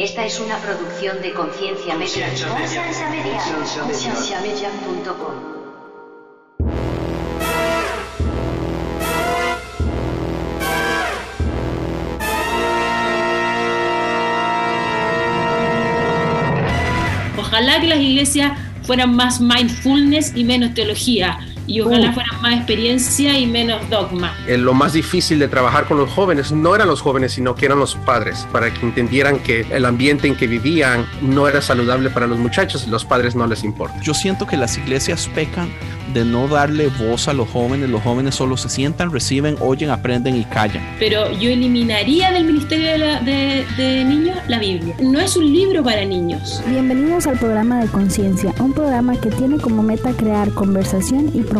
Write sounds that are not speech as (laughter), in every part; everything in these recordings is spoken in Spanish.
Esta es una producción de Conciencia Media. Conciencia Media. Concienciamedia.com. Ojalá que las iglesias fueran más mindfulness y menos teología. Y ojalá Uh. fueran más experiencia y menos dogma. Eh, lo más difícil de trabajar con los jóvenes no eran los jóvenes, sino que eran los padres, para que entendieran que el ambiente en que vivían no era saludable para los muchachos y los padres no les importa. Yo siento que las iglesias pecan de no darle voz a los jóvenes. Los jóvenes solo se sientan, reciben, oyen, aprenden y callan. Pero yo eliminaría del Ministerio de, la- de- de Niños la Biblia. No es un libro para niños. Bienvenidos al programa de Conciencia, un programa que tiene como meta crear conversación y promover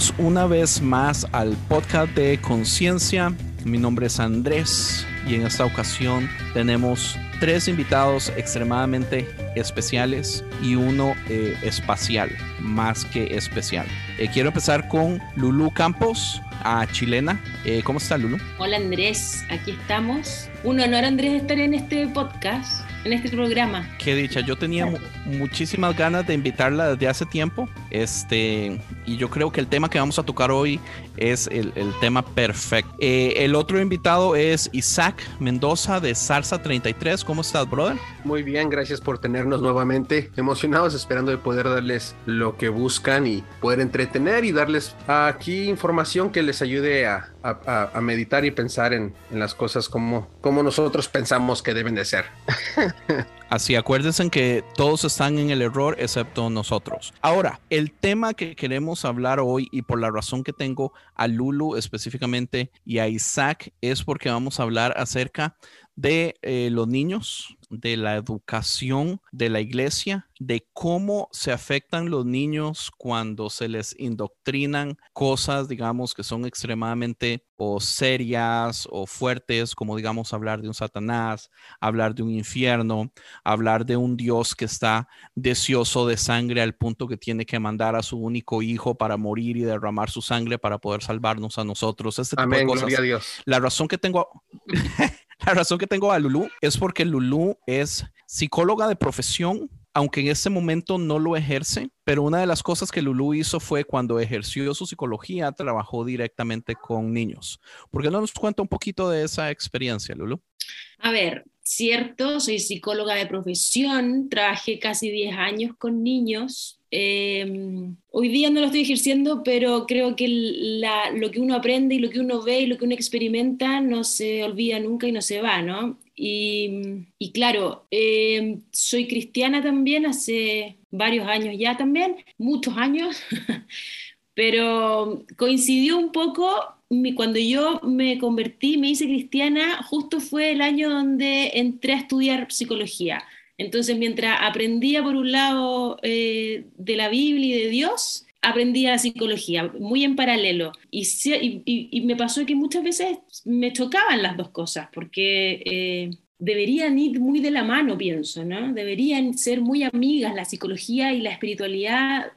bienvenidos una vez más al podcast de Conciencia. Mi nombre es Andrés y en esta ocasión tenemos tres invitados extremadamente especiales y uno eh, espacial, más que especial. Eh, quiero empezar con Lulu Campos, a chilena. Eh, ¿Cómo está Lulu? Hola Andrés, aquí estamos. Un honor Andrés estar en este podcast, en este programa. Qué dicha, yo tenía mu- muchísimas ganas de invitarla desde hace tiempo. Este, y yo creo que el tema que vamos a tocar hoy es el, el tema perfecto. Eh, el otro invitado es Isaac Mendoza de Salsa 33. ¿Cómo estás, brother? Muy bien, gracias por tenernos nuevamente. Emocionados, esperando de poder darles lo que buscan y poder entretener y darles aquí información que les ayude a, a- a- a meditar y pensar en, en las cosas como, como nosotros pensamos que deben de ser. (laughs) Así, acuérdense que todos están en el error excepto nosotros. Ahora, el tema que queremos hablar hoy y por la razón que tengo a Lulu específicamente y a Isaac es porque vamos a hablar acerca de eh, los niños, de la educación de la iglesia, de cómo se afectan los niños cuando se les indoctrinan cosas, digamos, que son extremadamente o serias o fuertes, como digamos hablar de un Satanás, hablar de un infierno, hablar de un Dios que está deseoso de sangre al punto que tiene que mandar a su único hijo para morir y derramar su sangre para poder salvarnos a nosotros. Este tipo Amén, de cosas. gloria a Dios. La razón que tengo, (laughs) (laughs) la razón que tengo a Lulu es porque Lulu es psicóloga de profesión, aunque en este momento no lo ejerce, pero una de las cosas que Lulu hizo fue cuando ejerció su psicología, trabajó directamente con niños. ¿Por qué no nos cuenta un poquito de esa experiencia, Lulu? A ver, cierto, soy psicóloga de profesión, trabajé casi 10 años con niños. Eh, hoy día no lo estoy ejerciendo, pero creo que la- lo que uno aprende y lo que uno ve y lo que uno experimenta no se olvida nunca y no se va, ¿no? Y, y claro, eh, soy cristiana también hace varios años ya también, muchos años, (laughs) pero coincidió un poco cuando yo me convertí, me hice cristiana, justo fue el año donde entré a estudiar psicología. Entonces, mientras aprendía por un lado eh, de la Biblia y de Dios, aprendía psicología, muy en paralelo. Y, me pasó que muchas veces me chocaban las dos cosas, porque eh, deberían ir muy de la mano, pienso, ¿no? Deberían ser muy amigas la psicología y la espiritualidad.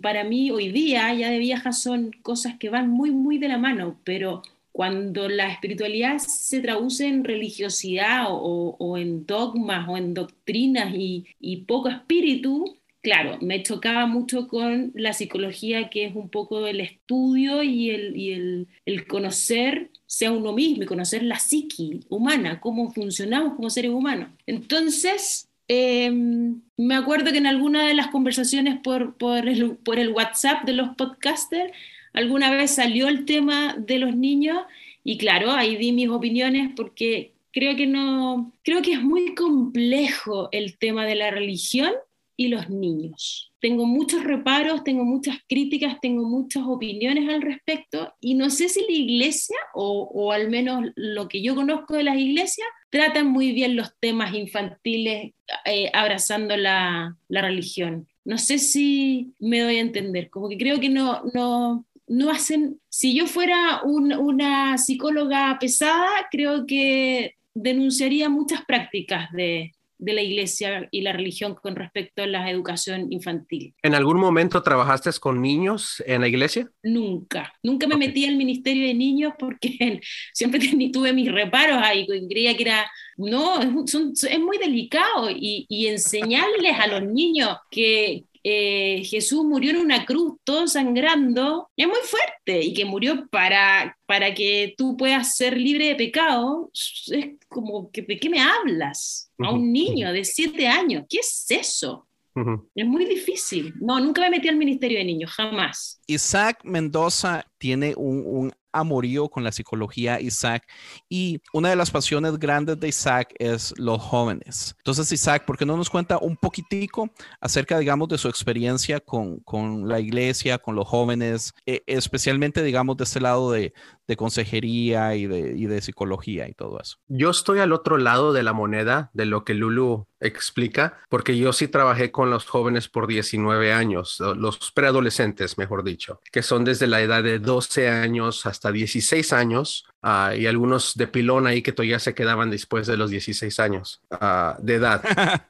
Para mí, hoy día, ya de vieja, son cosas que van muy, muy de la mano, pero cuando la espiritualidad se traduce en religiosidad o, o en dogmas o en doctrinas y, y poco espíritu, claro, me chocaba mucho con la psicología, que es un poco el estudio y el, y el, el conocer sea uno mismo y conocer la psiqui humana, cómo funcionamos como seres humanos. Entonces, em, me acuerdo que en alguna de las conversaciones por, por, el, por el WhatsApp de los podcasters, alguna vez salió el tema de los niños y claro, ahí di mis opiniones porque creo que no, creo que es muy complejo el tema de la religión y los niños. Tengo muchos reparos, tengo muchas críticas, tengo muchas opiniones al respecto y no sé si la iglesia, o, al menos lo que yo conozco de las iglesias, tratan muy bien los temas infantiles eh, abrazando la, la, religión. No sé si me doy a entender, como que creo que no, no, no hacen, si yo fuera un, una psicóloga pesada, creo que denunciaría muchas prácticas de, de la iglesia y la religión con respecto a la educación infantil. ¿En algún momento trabajaste con niños en la iglesia? Nunca, nunca me okay. metí al ministerio de niños porque (laughs) siempre tuve mis reparos ahí, creía que era, no, son, es muy delicado y, y enseñarles a los niños que, eh, Jesús murió en una cruz todo sangrando, es muy fuerte y que murió para, para que tú puedas ser libre de pecado, es como, que, ¿de qué me hablas? A un niño de siete años, ¿qué es eso? Uh -huh. Es muy difícil. No, nunca me metí al ministerio de niños, jamás. Isaac Mendoza tiene un, un amorío con la psicología Isaac y una de las pasiones grandes de Isaac es los jóvenes. Entonces Isaac, ¿por qué no nos cuenta un poquitico acerca, digamos, de su experiencia con, con la iglesia, con los jóvenes, eh, especialmente, digamos, de este lado de, de consejería y de, y de psicología y todo eso? Yo estoy al otro lado de la moneda de lo que Lulu explica, porque yo sí trabajé con los jóvenes por 19 años, los preadolescentes, mejor dicho, que son desde la edad de 12 años hasta 16 años uh, y algunos de pilón ahí que todavía se quedaban después de los 16 años uh, de edad.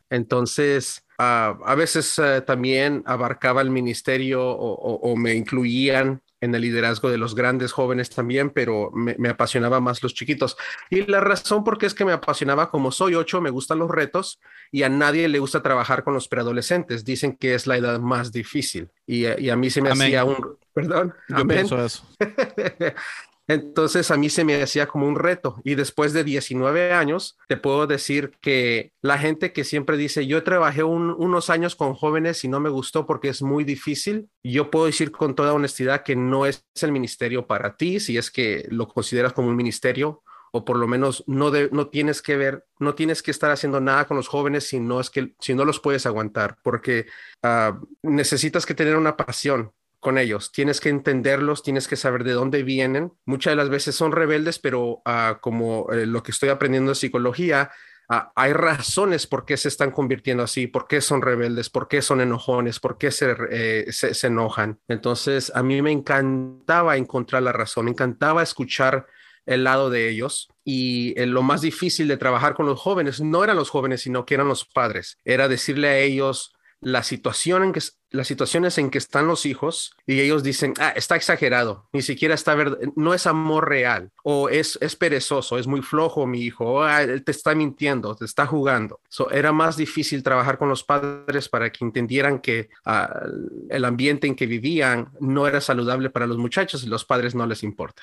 (laughs) Entonces, uh, a veces también abarcaba el ministerio o, o, o me incluían en el liderazgo de los grandes jóvenes también, pero me, me, apasionaba más los chiquitos. Y la razón por qué es que me apasionaba, como soy ocho, me gustan los retos y a nadie le gusta trabajar con los preadolescentes. Dicen que es la edad más difícil y, y a mí se me Amén. hacía un... Perdón. Yo Amén. pienso eso. (laughs) Entonces a mí se me hacía como un reto. Y después de 19 años te puedo decir que la gente que siempre dice yo trabajé un, unos años con jóvenes y no me gustó porque es muy difícil, yo puedo decir con toda honestidad que no es el ministerio para ti si es que lo consideras como un ministerio o por lo menos no, de, no tienes que ver, no tienes que estar haciendo nada con los jóvenes si no es que si no los puedes aguantar porque uh, necesitas que tener una pasión con ellos. Tienes que entenderlos, tienes que saber de dónde vienen. Muchas de las veces son rebeldes, pero uh, como eh, lo que estoy aprendiendo de psicología, uh, hay razones por qué se están convirtiendo así, por qué son rebeldes, por qué son enojones, por qué se, eh, se enojan. Entonces, a mí me encantaba encontrar la razón, me encantaba escuchar el lado de ellos. Y eh, lo más difícil de trabajar con los jóvenes no eran los jóvenes, sino que eran los padres. Era decirle a ellos la situación en que las situaciones en que están los hijos y ellos dicen, ah, está exagerado, ni siquiera está verdad, no es amor real, o es, es perezoso, es muy flojo mi hijo, o ah, él te está mintiendo, te está jugando. So, era más difícil trabajar con los padres para que entendieran que uh, el ambiente en que vivían no era saludable para los muchachos y los padres no les importa.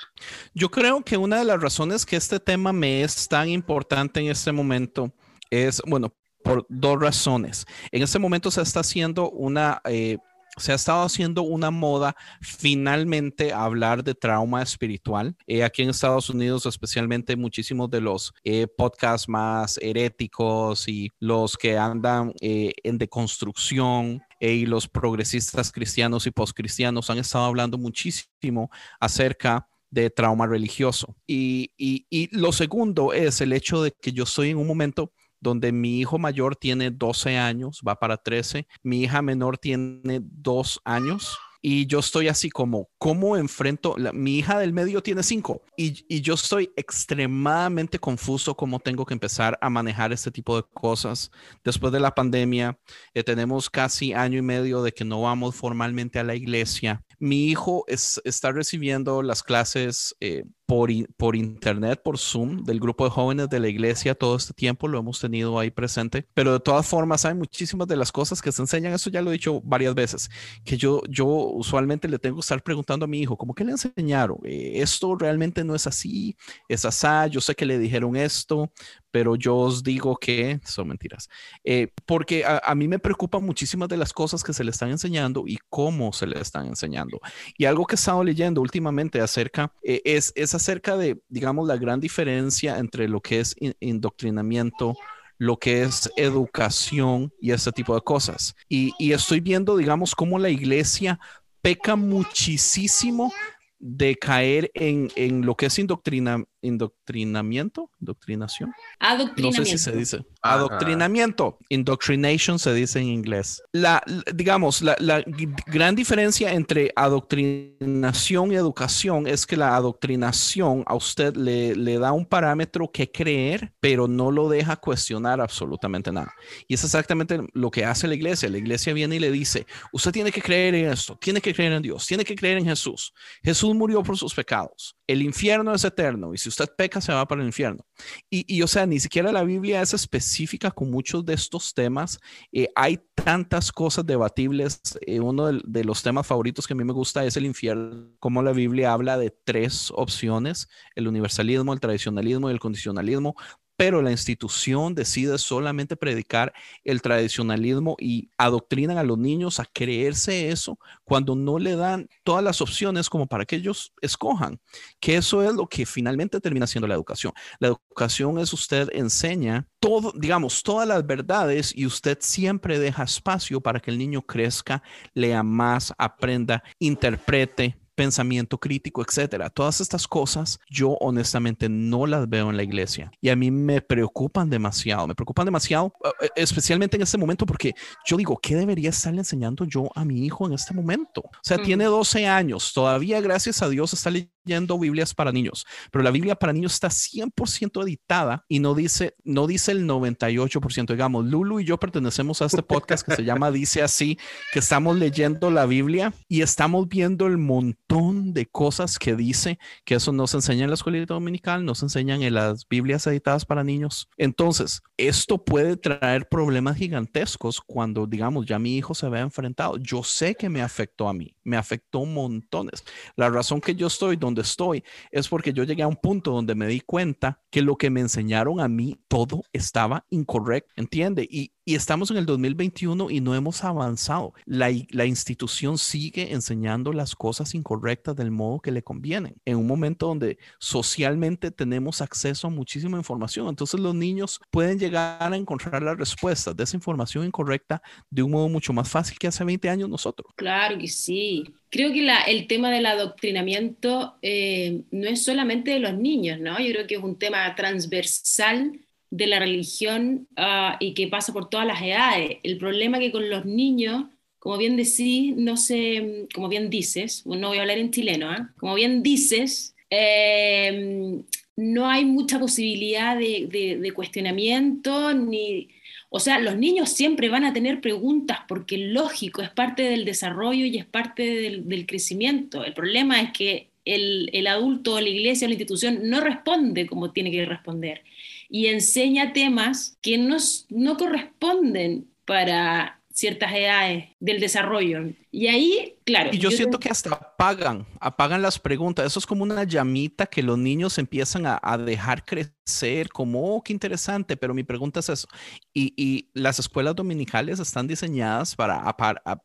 Yo creo que una de las razones que este tema me es tan importante en este momento es, bueno, por dos razones. En este momento se está haciendo una, eh, se ha estado haciendo una moda finalmente hablar de trauma espiritual. Eh, aquí en Estados Unidos, especialmente muchísimos de los eh, podcasts más heréticos y los que andan en deconstrucción y los progresistas cristianos y postcristianos han estado hablando muchísimo acerca de trauma religioso. Y, y, y lo segundo es el hecho de que yo estoy en un momento donde mi hijo mayor tiene 12 años, va para 13, mi hija menor tiene 2 años. Y yo estoy así como, ¿cómo enfrento? La, mi hija del medio tiene cinco y, yo estoy extremadamente confuso cómo tengo que empezar a manejar este tipo de cosas. Después de la pandemia, eh, tenemos casi año y medio de que no vamos formalmente a la iglesia. Mi hijo es, está recibiendo las clases eh, por, por internet, por Zoom, del grupo de jóvenes de la iglesia todo este tiempo, lo hemos tenido ahí presente, pero de todas formas hay muchísimas de las cosas que se enseñan, eso ya lo he dicho varias veces, que yo, yo usualmente le tengo que estar preguntando a mi hijo, ¿cómo que le enseñaron? Eh, esto realmente no es así, es asá, yo sé que le dijeron esto, pero yo os digo que son mentiras. Eh, porque a, mí me preocupan muchísimas de las cosas que se le están enseñando y cómo se le están enseñando. Y algo que he estado leyendo últimamente acerca eh, es, es acerca de, digamos, la gran diferencia entre lo que es indoctrinamiento lo que es educación y ese tipo de cosas. Y, y estoy viendo, digamos, cómo la iglesia peca muchísimo de caer en, en lo que es indoctrina, indoctrinamiento, indoctrinación. Adoctrinamiento. No sé si se dice. Adoctrinamiento. Indoctrination se dice en inglés. La, digamos, la, la, gran diferencia entre adoctrinación y educación es que la adoctrinación a usted le, le da un parámetro que creer, pero no lo deja cuestionar absolutamente nada. Y es exactamente lo que hace la iglesia. La iglesia viene y le dice, usted tiene que creer en esto, tiene que creer en Dios, tiene que creer en Jesús. Jesús murió por sus pecados. El infierno es eterno y si usted peca se va para el infierno. Y, o sea, ni siquiera la Biblia es específica con muchos de estos temas. Eh, hay tantas cosas debatibles. Eh, uno de, de, los temas favoritos que a mí me gusta es el infierno, como la Biblia habla de tres opciones, el universalismo, el tradicionalismo y el condicionalismo pero la institución decide solamente predicar el tradicionalismo y adoctrinan a los niños a creerse eso cuando no le dan todas las opciones como para que ellos escojan, que eso es lo que finalmente termina siendo la educación. La educación es usted enseña todo, digamos, todas las verdades y usted siempre deja espacio para que el niño crezca, lea más, aprenda, interprete, pensamiento crítico, etcétera. Todas estas cosas yo honestamente no las veo en la iglesia y a mí me preocupan demasiado, me preocupan demasiado, eh, eh, especialmente en este momento porque yo digo, ¿qué debería estarle enseñando yo a mi hijo en este momento? O sea, tiene 12 años, todavía gracias a Dios está leyendo Biblias para niños, pero la Biblia para niños está 100% editada y no dice, no dice el 98%. Digamos, Lulu y yo pertenecemos a este podcast que se llama (laughs) Dice así, que estamos leyendo la Biblia y estamos viendo el montón de cosas que dice que eso no se enseña en la escuela dominical, no se enseñan en las Biblias editadas para niños. Entonces, esto puede traer problemas gigantescos cuando, digamos, ya mi hijo se vea enfrentado. Yo sé que me afectó a mí, me afectó montones. La razón que yo estoy donde estoy es porque yo llegué a un punto donde me di cuenta que lo que me enseñaron a mí, todo estaba incorrecto, ¿entiende? Y, y estamos en el 2021 y no hemos avanzado. La, la, institución sigue enseñando las cosas incorrectas del modo que le convienen. En un momento donde socialmente tenemos acceso a muchísima información, entonces los niños pueden llegar a encontrar las respuestas de esa información incorrecta de un modo mucho más fácil que hace 20 años nosotros. Claro que sí. Creo que la, el tema del adoctrinamiento eh, no es solamente de los niños, ¿no? Yo creo que es un tema transversal de la religión uh, y que pasa por todas las edades. El problema que con los niños, como bien decís, no sé, como bien dices, no voy a hablar en chileno, ¿eh? como bien dices, eh, no hay mucha posibilidad de, de, cuestionamiento, ni, o sea, los niños siempre van a tener preguntas porque lógico, es parte del desarrollo y es parte del, del crecimiento. El problema es que el, el adulto, la iglesia, la institución no responde como tiene que responder y enseña temas que no, no corresponden para ciertas edades del desarrollo. Y ahí, claro. Y yo, siento que hasta apagan, apagan las preguntas. Eso es como una llamita que los niños empiezan a, a dejar crecer, como, oh, qué interesante, pero mi pregunta es eso. Y, y las escuelas dominicales están diseñadas para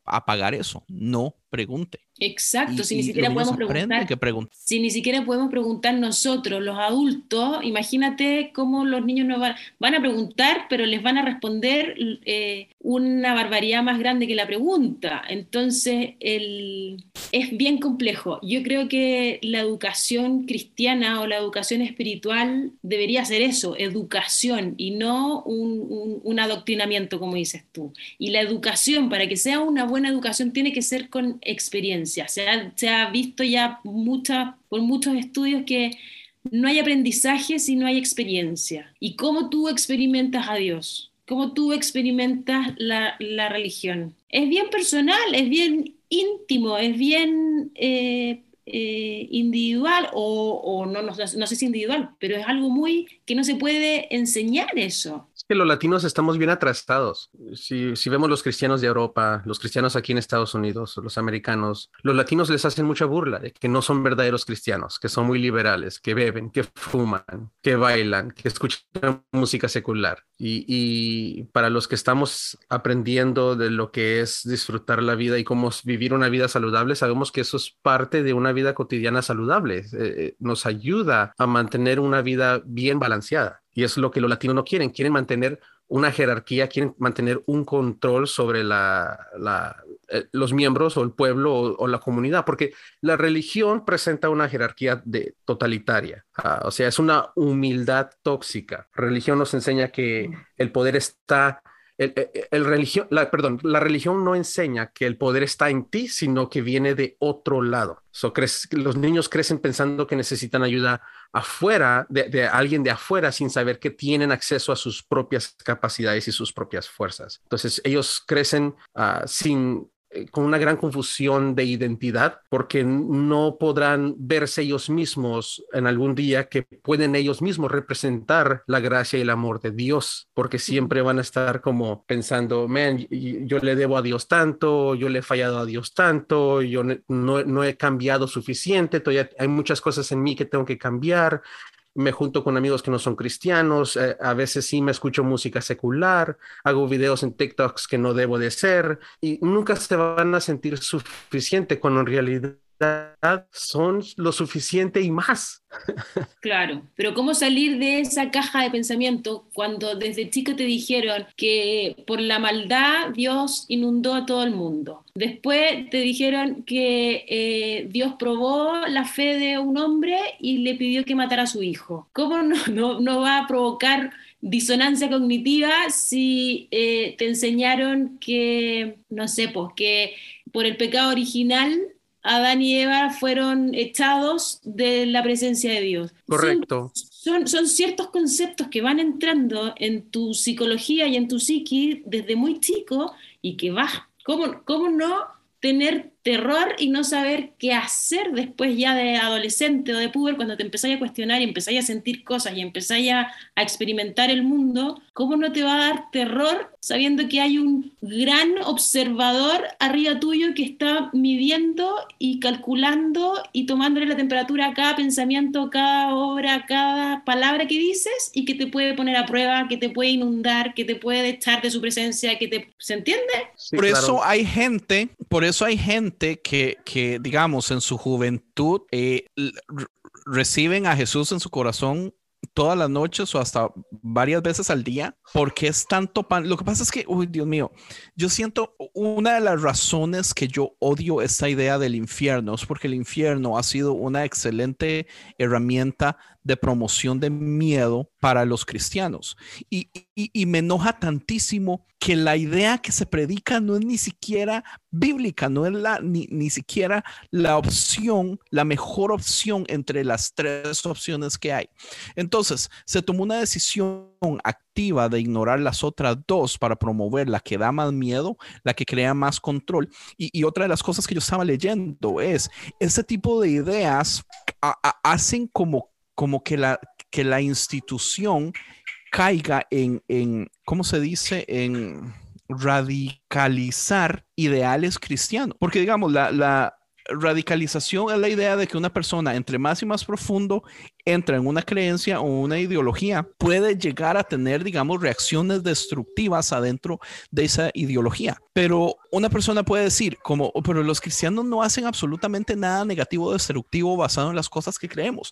apagar eso. No pregunte. Exacto, si ni siquiera podemos preguntar. Que si ni siquiera podemos preguntar nosotros, los adultos, imagínate cómo los niños no van, van a preguntar, pero les van a responder eh, una barbaridad más grande que la pregunta. Entonces, el, es bien complejo. Yo creo que la educación cristiana o la educación espiritual debería ser eso, educación y no un, un, adoctrinamiento, como dices tú. Y la educación, para que sea una buena educación, tiene que ser con experiencia. Se ha, visto ya muchas, por muchos estudios que no hay aprendizaje si no hay experiencia. ¿Y cómo tú experimentas a Dios? ¿Cómo tú experimentas la, religión? Es bien personal, es bien íntimo, es bien, eh, eh, individual o, no, no, no, sé si individual, pero es algo muy que no se puede enseñar eso. Que los latinos estamos bien atrasados. Si, vemos los cristianos de Europa, los cristianos aquí en Estados Unidos, los americanos, los latinos les hacen mucha burla de que no son verdaderos cristianos, que son muy liberales, que beben, que fuman, que bailan, que escuchan música secular. Y, y para los que estamos aprendiendo de lo que es disfrutar la vida y cómo vivir una vida saludable, sabemos que eso es parte de una vida cotidiana saludable. Eh, eh, nos ayuda a mantener una vida bien balanceada. Y es lo que los latinos no quieren. Quieren mantener una jerarquía, quieren mantener un control sobre la, eh, los miembros o el pueblo o, la comunidad, porque la religión presenta una jerarquía de, totalitaria. Ah, o sea, es una humildad tóxica. Religión nos enseña que el poder está el, religión, la, religión no enseña que el poder está en ti, sino que viene de otro lado. So, los niños crecen pensando que necesitan ayuda afuera, de, alguien de afuera, sin saber que tienen acceso a sus propias capacidades y sus propias fuerzas. Entonces, ellos crecen ah, sin eh, con una gran confusión de identidad porque no podrán verse ellos mismos en algún día que pueden ellos mismos representar la gracia y el amor de Dios, porque siempre van a estar como pensando, man, yo le debo a Dios tanto, yo le he fallado a Dios tanto, yo no, no he cambiado suficiente, todavía hay muchas cosas en mí que tengo que cambiar me junto con amigos que no son cristianos, eh, a veces sí me escucho música secular, hago videos en TikToks que no debo de ser y nunca se van a sentir suficiente cuando en realidad son lo suficiente y más. Claro, pero ¿cómo salir de esa caja de pensamiento cuando desde chico te dijeron que por la maldad Dios inundó a todo el mundo? Después te dijeron que eh, Dios probó la fe de un hombre y le pidió que matara a su hijo. ¿Cómo no, no, va a provocar disonancia cognitiva si eh, te enseñaron que, no sé, pues que por el pecado original Adán y Eva fueron echados de la presencia de Dios. Correcto. Son, son, ciertos conceptos que van entrando en tu psicología y en tu psiqui desde muy chico y que vas, ¿cómo, cómo no tener terror y no saber qué hacer después ya de adolescente o de puber, cuando te empezáis a cuestionar y empezáis a sentir cosas y empezáis a, experimentar el mundo, ¿cómo no te va a dar terror sabiendo que hay un gran observador arriba tuyo que está midiendo y calculando y tomándole la temperatura a cada pensamiento, cada obra, cada palabra que dices y que te puede poner a prueba, que te puede inundar, que te puede echar de su presencia, que te... ¿Se entiende? por eso hay gente, por eso hay gente que, digamos, en su juventud eh, reciben a Jesús en su corazón todas las noches o hasta varias veces al día, porque es tanto pan. Lo que pasa es que, uy, Dios mío, yo siento una de las razones que yo odio esta idea del infierno es porque el infierno ha sido una excelente herramienta de promoción de miedo para los cristianos. Y, me enoja tantísimo que la idea que se predica no es ni siquiera bíblica, no es la, ni, ni siquiera la opción, la mejor opción entre las tres opciones que hay. Entonces, se tomó una decisión activa de ignorar las otras dos para promover la que da más miedo, la que crea más control. Y, otra de las cosas que yo estaba leyendo es, ese tipo de ideas hacen como como que la, que la institución caiga en, en, ¿cómo se dice? En radicalizar ideales cristianos. Porque digamos, la, la radicalización es la idea de que una persona entre más y más profundo entra en una creencia o una ideología, puede llegar a tener, digamos, reacciones destructivas adentro de esa ideología. Pero una persona puede decir, como, oh, pero los cristianos no hacen absolutamente nada negativo o destructivo basado en las cosas que creemos.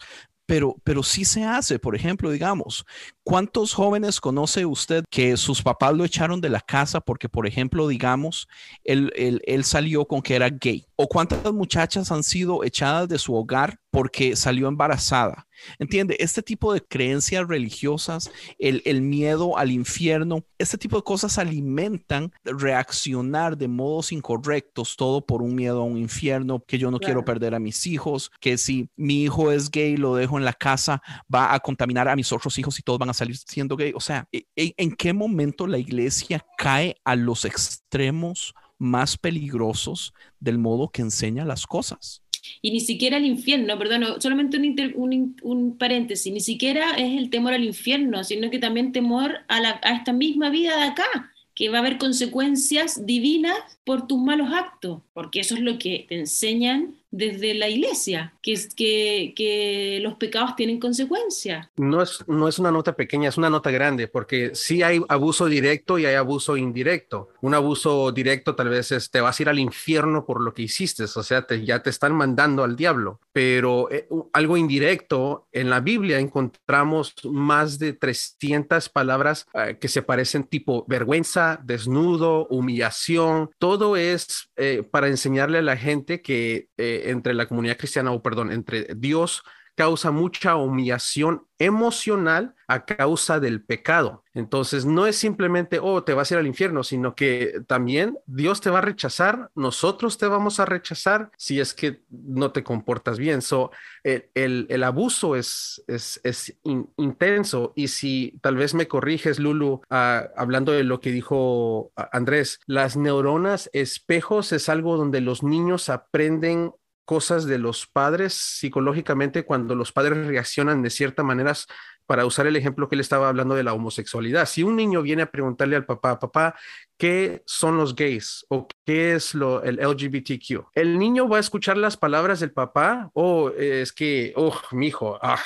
Pero, pero sí se hace, por ejemplo, digamos, ¿cuántos jóvenes conoce usted que sus papás lo echaron de la casa porque, por ejemplo, digamos, él, él, él salió con que era gay? ¿O cuántas muchachas han sido echadas de su hogar porque salió embarazada. Entiende, este tipo de creencias religiosas, el, miedo al infierno, este tipo de cosas alimentan reaccionar de modos incorrectos, todo por un miedo a un infierno, que yo no quiero perder a mis hijos, que si mi hijo es gay, lo dejo en la casa, va a contaminar a mis otros hijos y todos van a salir siendo gay. O sea, ¿en, e, en qué momento la iglesia cae a los extremos más peligrosos del modo que enseña las cosas? Y ni siquiera el infierno, perdón, solamente un, un, paréntesis, ni siquiera es el temor al infierno, sino que también temor a, la, a esta misma vida de acá, que va a haber consecuencias divinas por tus malos actos, porque eso es lo que te enseñan desde la iglesia, que, los pecados tienen consecuencias. No es, no es una nota pequeña, es una nota grande, porque sí hay abuso directo y hay abuso indirecto. Un abuso directo tal vez es te vas a ir al infierno por lo que hiciste, o sea, te, ya te están mandando al diablo, pero eh, algo indirecto, en la Biblia encontramos más de 300 palabras eh, que se parecen tipo vergüenza, desnudo, humillación, todo es eh, para enseñarle a la gente que entre la comunidad cristiana, o perdón, entre Dios causa mucha humillación emocional a causa del pecado. Entonces, no es simplemente, oh, te vas a ir al infierno, sino que también Dios te va a rechazar, nosotros te vamos a rechazar si es que no te comportas bien. So, el, el, abuso es, es, es intenso y si tal vez me corriges, Lulu, ah, hablando de lo que dijo ah, Andrés, las neuronas espejos es algo donde los niños aprenden cosas de los padres psicológicamente cuando los padres reaccionan de cierta manera para usar el ejemplo que él estaba hablando de la homosexualidad. Si un niño viene a preguntarle al papá, papá, ¿qué son los gays o qué es lo, el LGBTQ? El niño va a escuchar las palabras del papá o es que, oh, mi hijo, ah,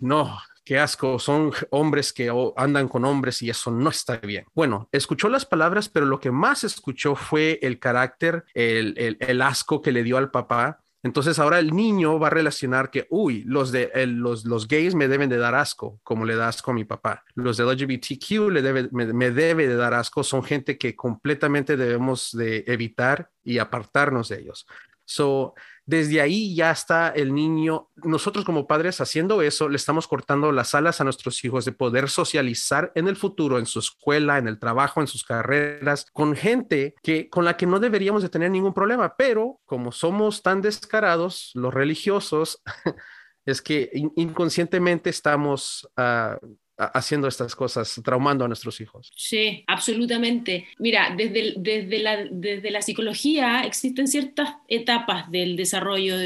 no, qué asco, son hombres que andan con hombres y eso no está bien. Bueno, escuchó las palabras, pero lo que más escuchó fue el carácter, el, el, el asco que le dio al papá entonces ahora el niño va a relacionar que, uy, los, de, los, los gays me deben de dar asco, como le da asco a mi papá. Los de LGBTQ le debe, me, me debe de dar asco, son gente que completamente debemos de evitar y apartarnos de ellos. So, desde ahí ya está el niño, nosotros como padres haciendo eso, le estamos cortando las alas a nuestros hijos de poder socializar en el futuro, en su escuela, en el trabajo, en sus carreras, con gente que con la que no deberíamos de tener ningún problema, pero como somos tan descarados, los religiosos, (laughs) es que inconscientemente estamos uh, haciendo estas cosas, traumando a nuestros hijos. Sí, absolutamente. Mira, desde, desde, la, desde la psicología existen ciertas etapas del desarrollo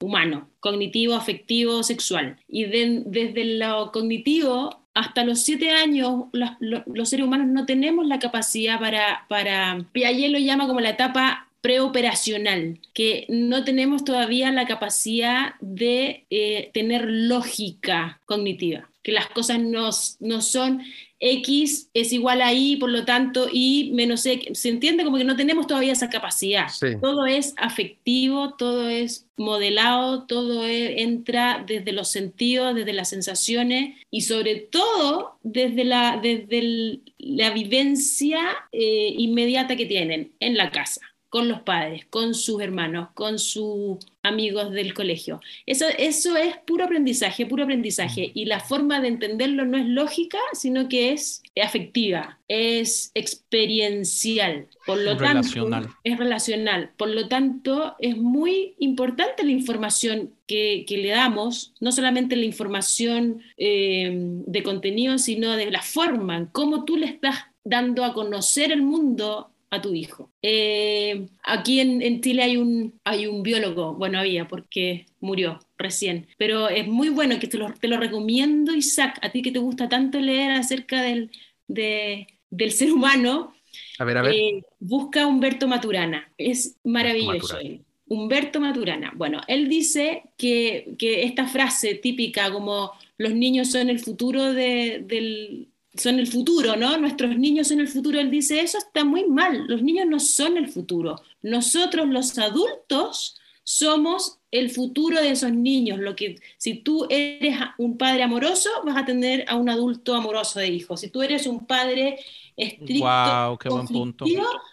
humano, cognitivo, afectivo, sexual. Y desde lo cognitivo hasta los siete años los, seres humanos no tenemos la capacidad para, para, Piaget lo llama como la etapa preoperacional, que no tenemos todavía la capacidad de eh, tener lógica cognitiva que las cosas no, no son X es igual a Y, por lo tanto, Y menos X. Se entiende como que no tenemos todavía esa capacidad. Todo es afectivo, todo es modelado, todo e, entra desde los sentidos, desde las sensaciones y sobre todo desde la, desde la vivencia eh, inmediata que tienen en la casa con los padres, con sus hermanos, con sus amigos del colegio. Eso, eso es puro aprendizaje, puro aprendizaje. Y la forma de entenderlo no es lógica, sino que es afectiva, es experiencial. Por lo relacional. tanto, es relacional. Por lo tanto, es muy importante la información que, le damos, no solamente la información eh, de contenido, sino de la forma, cómo tú le estás dando a conocer el mundo a tu hijo. Eh, aquí en, Chile hay un, hay un biólogo, bueno, había porque murió recién, pero es muy bueno que te lo, te lo recomiendo, Isaac, a ti que te gusta tanto leer acerca del, del ser humano. A ver, a ver. Eh, busca a Humberto Maturana, es maravilloso. Humberto Maturana. Bueno, él dice que, que, esta frase típica como los niños son el futuro del, son el futuro, ¿no? Nuestros niños son el futuro. Él dice, eso está muy mal, los niños no son el futuro. Nosotros los adultos somos el futuro de esos niños. Lo que, si tú eres un padre amoroso, vas a tener a un adulto amoroso de hijos. Si tú eres un padre estricto, wow, qué buen punto.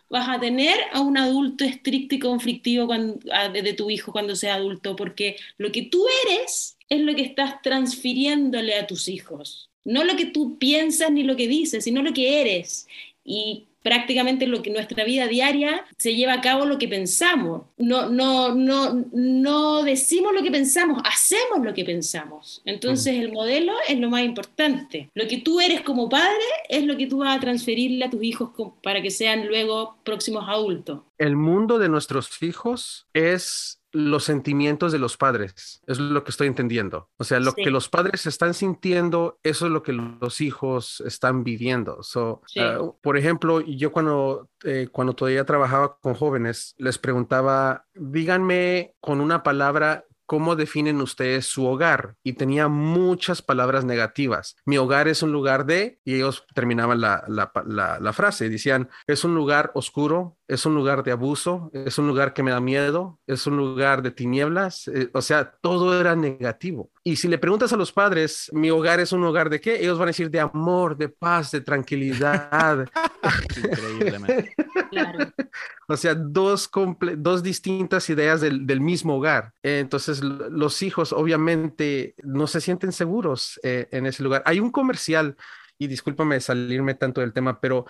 vas a tener a un adulto estricto y conflictivo de tu hijo cuando sea adulto, porque lo que tú eres es lo que estás transfiriéndole a tus hijos no lo que tú piensas ni lo que dices, sino lo que eres. Y prácticamente lo que nuestra vida diaria se lleva a cabo lo que pensamos. No, no, no, no decimos lo que pensamos, hacemos lo que pensamos. Entonces el modelo es lo más importante. Lo que tú eres como padre es lo que tú vas a transferirle a tus hijos para que sean luego próximos adultos. El mundo de nuestros hijos es los sentimientos de los padres, es lo que estoy entendiendo. O sea, lo Sí. que los padres están sintiendo, eso es lo que los hijos están viviendo. So, Sí. ah, por ejemplo, yo cuando, eh, cuando todavía trabajaba con jóvenes, les preguntaba, díganme con una palabra. ¿Cómo definen ustedes su hogar? Y tenía muchas palabras negativas. Mi hogar es un lugar de, y ellos terminaban la, la, la, la frase, decían, es un lugar oscuro, es un lugar de abuso, es un lugar que me da miedo, es un lugar de tinieblas, eh, o sea, todo era negativo. Y si le preguntas a los padres, mi hogar es un hogar de qué, ellos van a decir de amor, de paz, de tranquilidad. (laughs) Increíblemente. (laughs) O sea, dos, comple- dos distintas ideas del, del mismo hogar. Entonces, los hijos obviamente no se sienten seguros eh, en ese lugar. Hay un comercial. Y discúlpame salirme tanto del tema, pero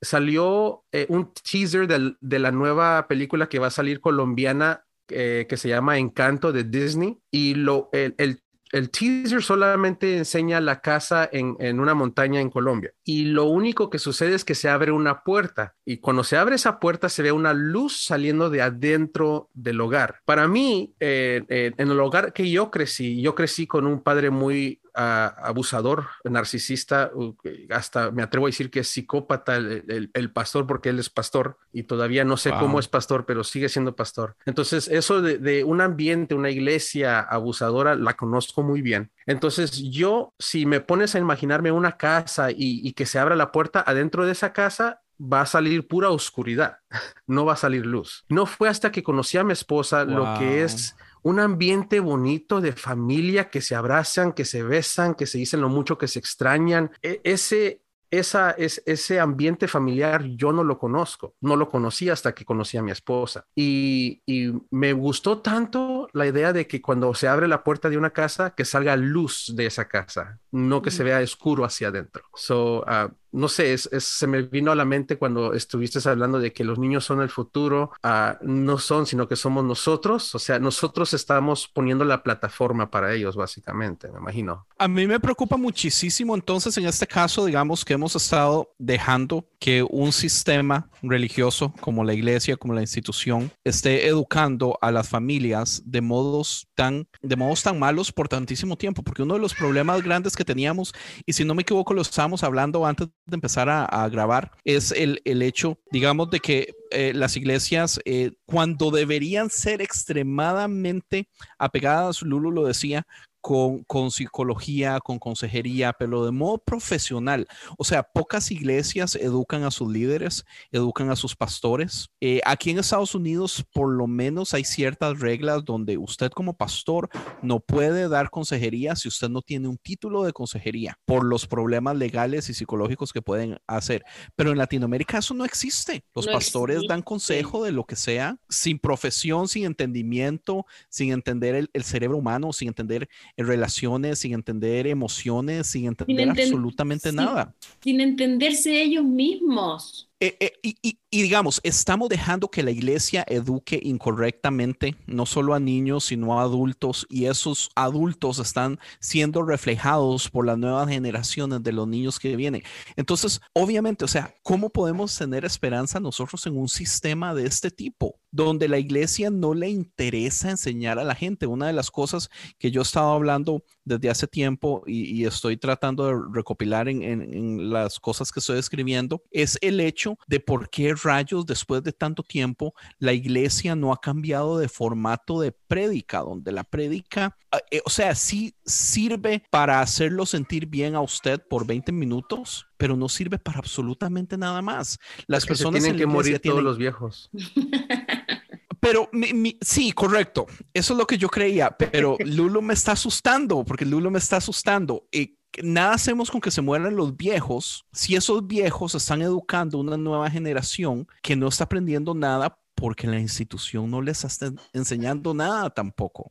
salió eh, un teaser del- de la nueva película que va a salir colombiana eh, que se llama Encanto de Disney. Y lo, el, el- el teaser solamente enseña la casa en, en una montaña en Colombia. Y lo único que sucede es que se abre una puerta. Y cuando se abre esa puerta se ve una luz saliendo de adentro del hogar. Para mí, eh, eh, en el hogar que yo crecí, yo crecí con un padre muy abusador, narcisista, hasta me atrevo a decir que es psicópata el, el- el pastor porque él es pastor y todavía no sé Wow. cómo es pastor, pero sigue siendo pastor. Entonces, eso de, de un ambiente, una iglesia abusadora, la conozco muy bien. Entonces, yo, si me pones a imaginarme una casa y, y que se abra la puerta, adentro de esa casa va a salir pura oscuridad, (laughs) no va a salir luz. No fue hasta que conocí a mi esposa lo que es un ambiente bonito de familia que se abrazan, que se besan, que se dicen lo mucho que se extrañan. E- ese, esa, es, ese ambiente familiar yo no lo conozco, no lo conocí hasta que conocí a mi esposa. Y, y me gustó tanto la idea de que cuando se abre la puerta de una casa, que salga luz de esa casa, no que se vea oscuro hacia adentro. So, ah, no sé, es, se me vino a la mente cuando estuviste hablando de que los niños son el futuro, ah, no son, sino que somos nosotros, o sea, nosotros estamos poniendo la plataforma para ellos, básicamente, me imagino. A mí me preocupa muchísimo entonces en este caso, digamos que hemos estado dejando que un sistema religioso como la iglesia, como la institución, esté educando a las familias de modos tan, de modos tan malos por tantísimo tiempo, porque uno de los problemas grandes que teníamos, y si no me equivoco lo estábamos hablando antes de empezar a, grabar, es el, el hecho, digamos, de que eh, las iglesias, eh, cuando deberían ser extremadamente apegadas, Lulu lo decía, con, con psicología, con consejería, pero de modo profesional. O sea, pocas iglesias educan a sus líderes, educan a sus pastores. Eh, aquí en Estados Unidos, por lo menos hay ciertas reglas donde usted como pastor no puede dar consejería si usted no tiene un título de consejería por los problemas legales y psicológicos que pueden hacer. Pero en Latinoamérica eso no existe. Los No pastores dan existe. consejo de lo que sea, sin profesión, sin entendimiento, sin entender el, el cerebro humano, sin entender en relaciones, sin entender emociones, sin entender enten- absolutamente nada. Sin entenderse ellos mismos. Eh, eh, y, y- digamos, estamos dejando que la iglesia eduque incorrectamente, no solo a niños, sino a adultos, y esos adultos están siendo reflejados por las nuevas generaciones de los niños que vienen. Entonces, obviamente, o sea, ¿cómo podemos tener esperanza nosotros en un sistema de este tipo, donde la iglesia no le interesa enseñar a la gente? Una de las cosas que yo he estado hablando desde hace tiempo y, y estoy tratando de recopilar en, en- en las cosas que estoy escribiendo, es el hecho de por qué rayos después de tanto tiempo la iglesia no ha cambiado de formato de prédica, donde la prédica, ah, eh, o sea, sí sirve para hacerlo sentir bien a usted por 20 minutos, pero no sirve para absolutamente nada más. Las Es que se personas tienen en la que morir todos los viejos. (laughs) pero mi- mi- sí, correcto. Eso es lo que yo creía. Pero (laughs) Lulo me está asustando, porque Lulo me está asustando. Y nada hacemos con que se mueran los viejos si esos viejos están educando una nueva generación que no está aprendiendo nada porque la institución no les está enseñando nada tampoco.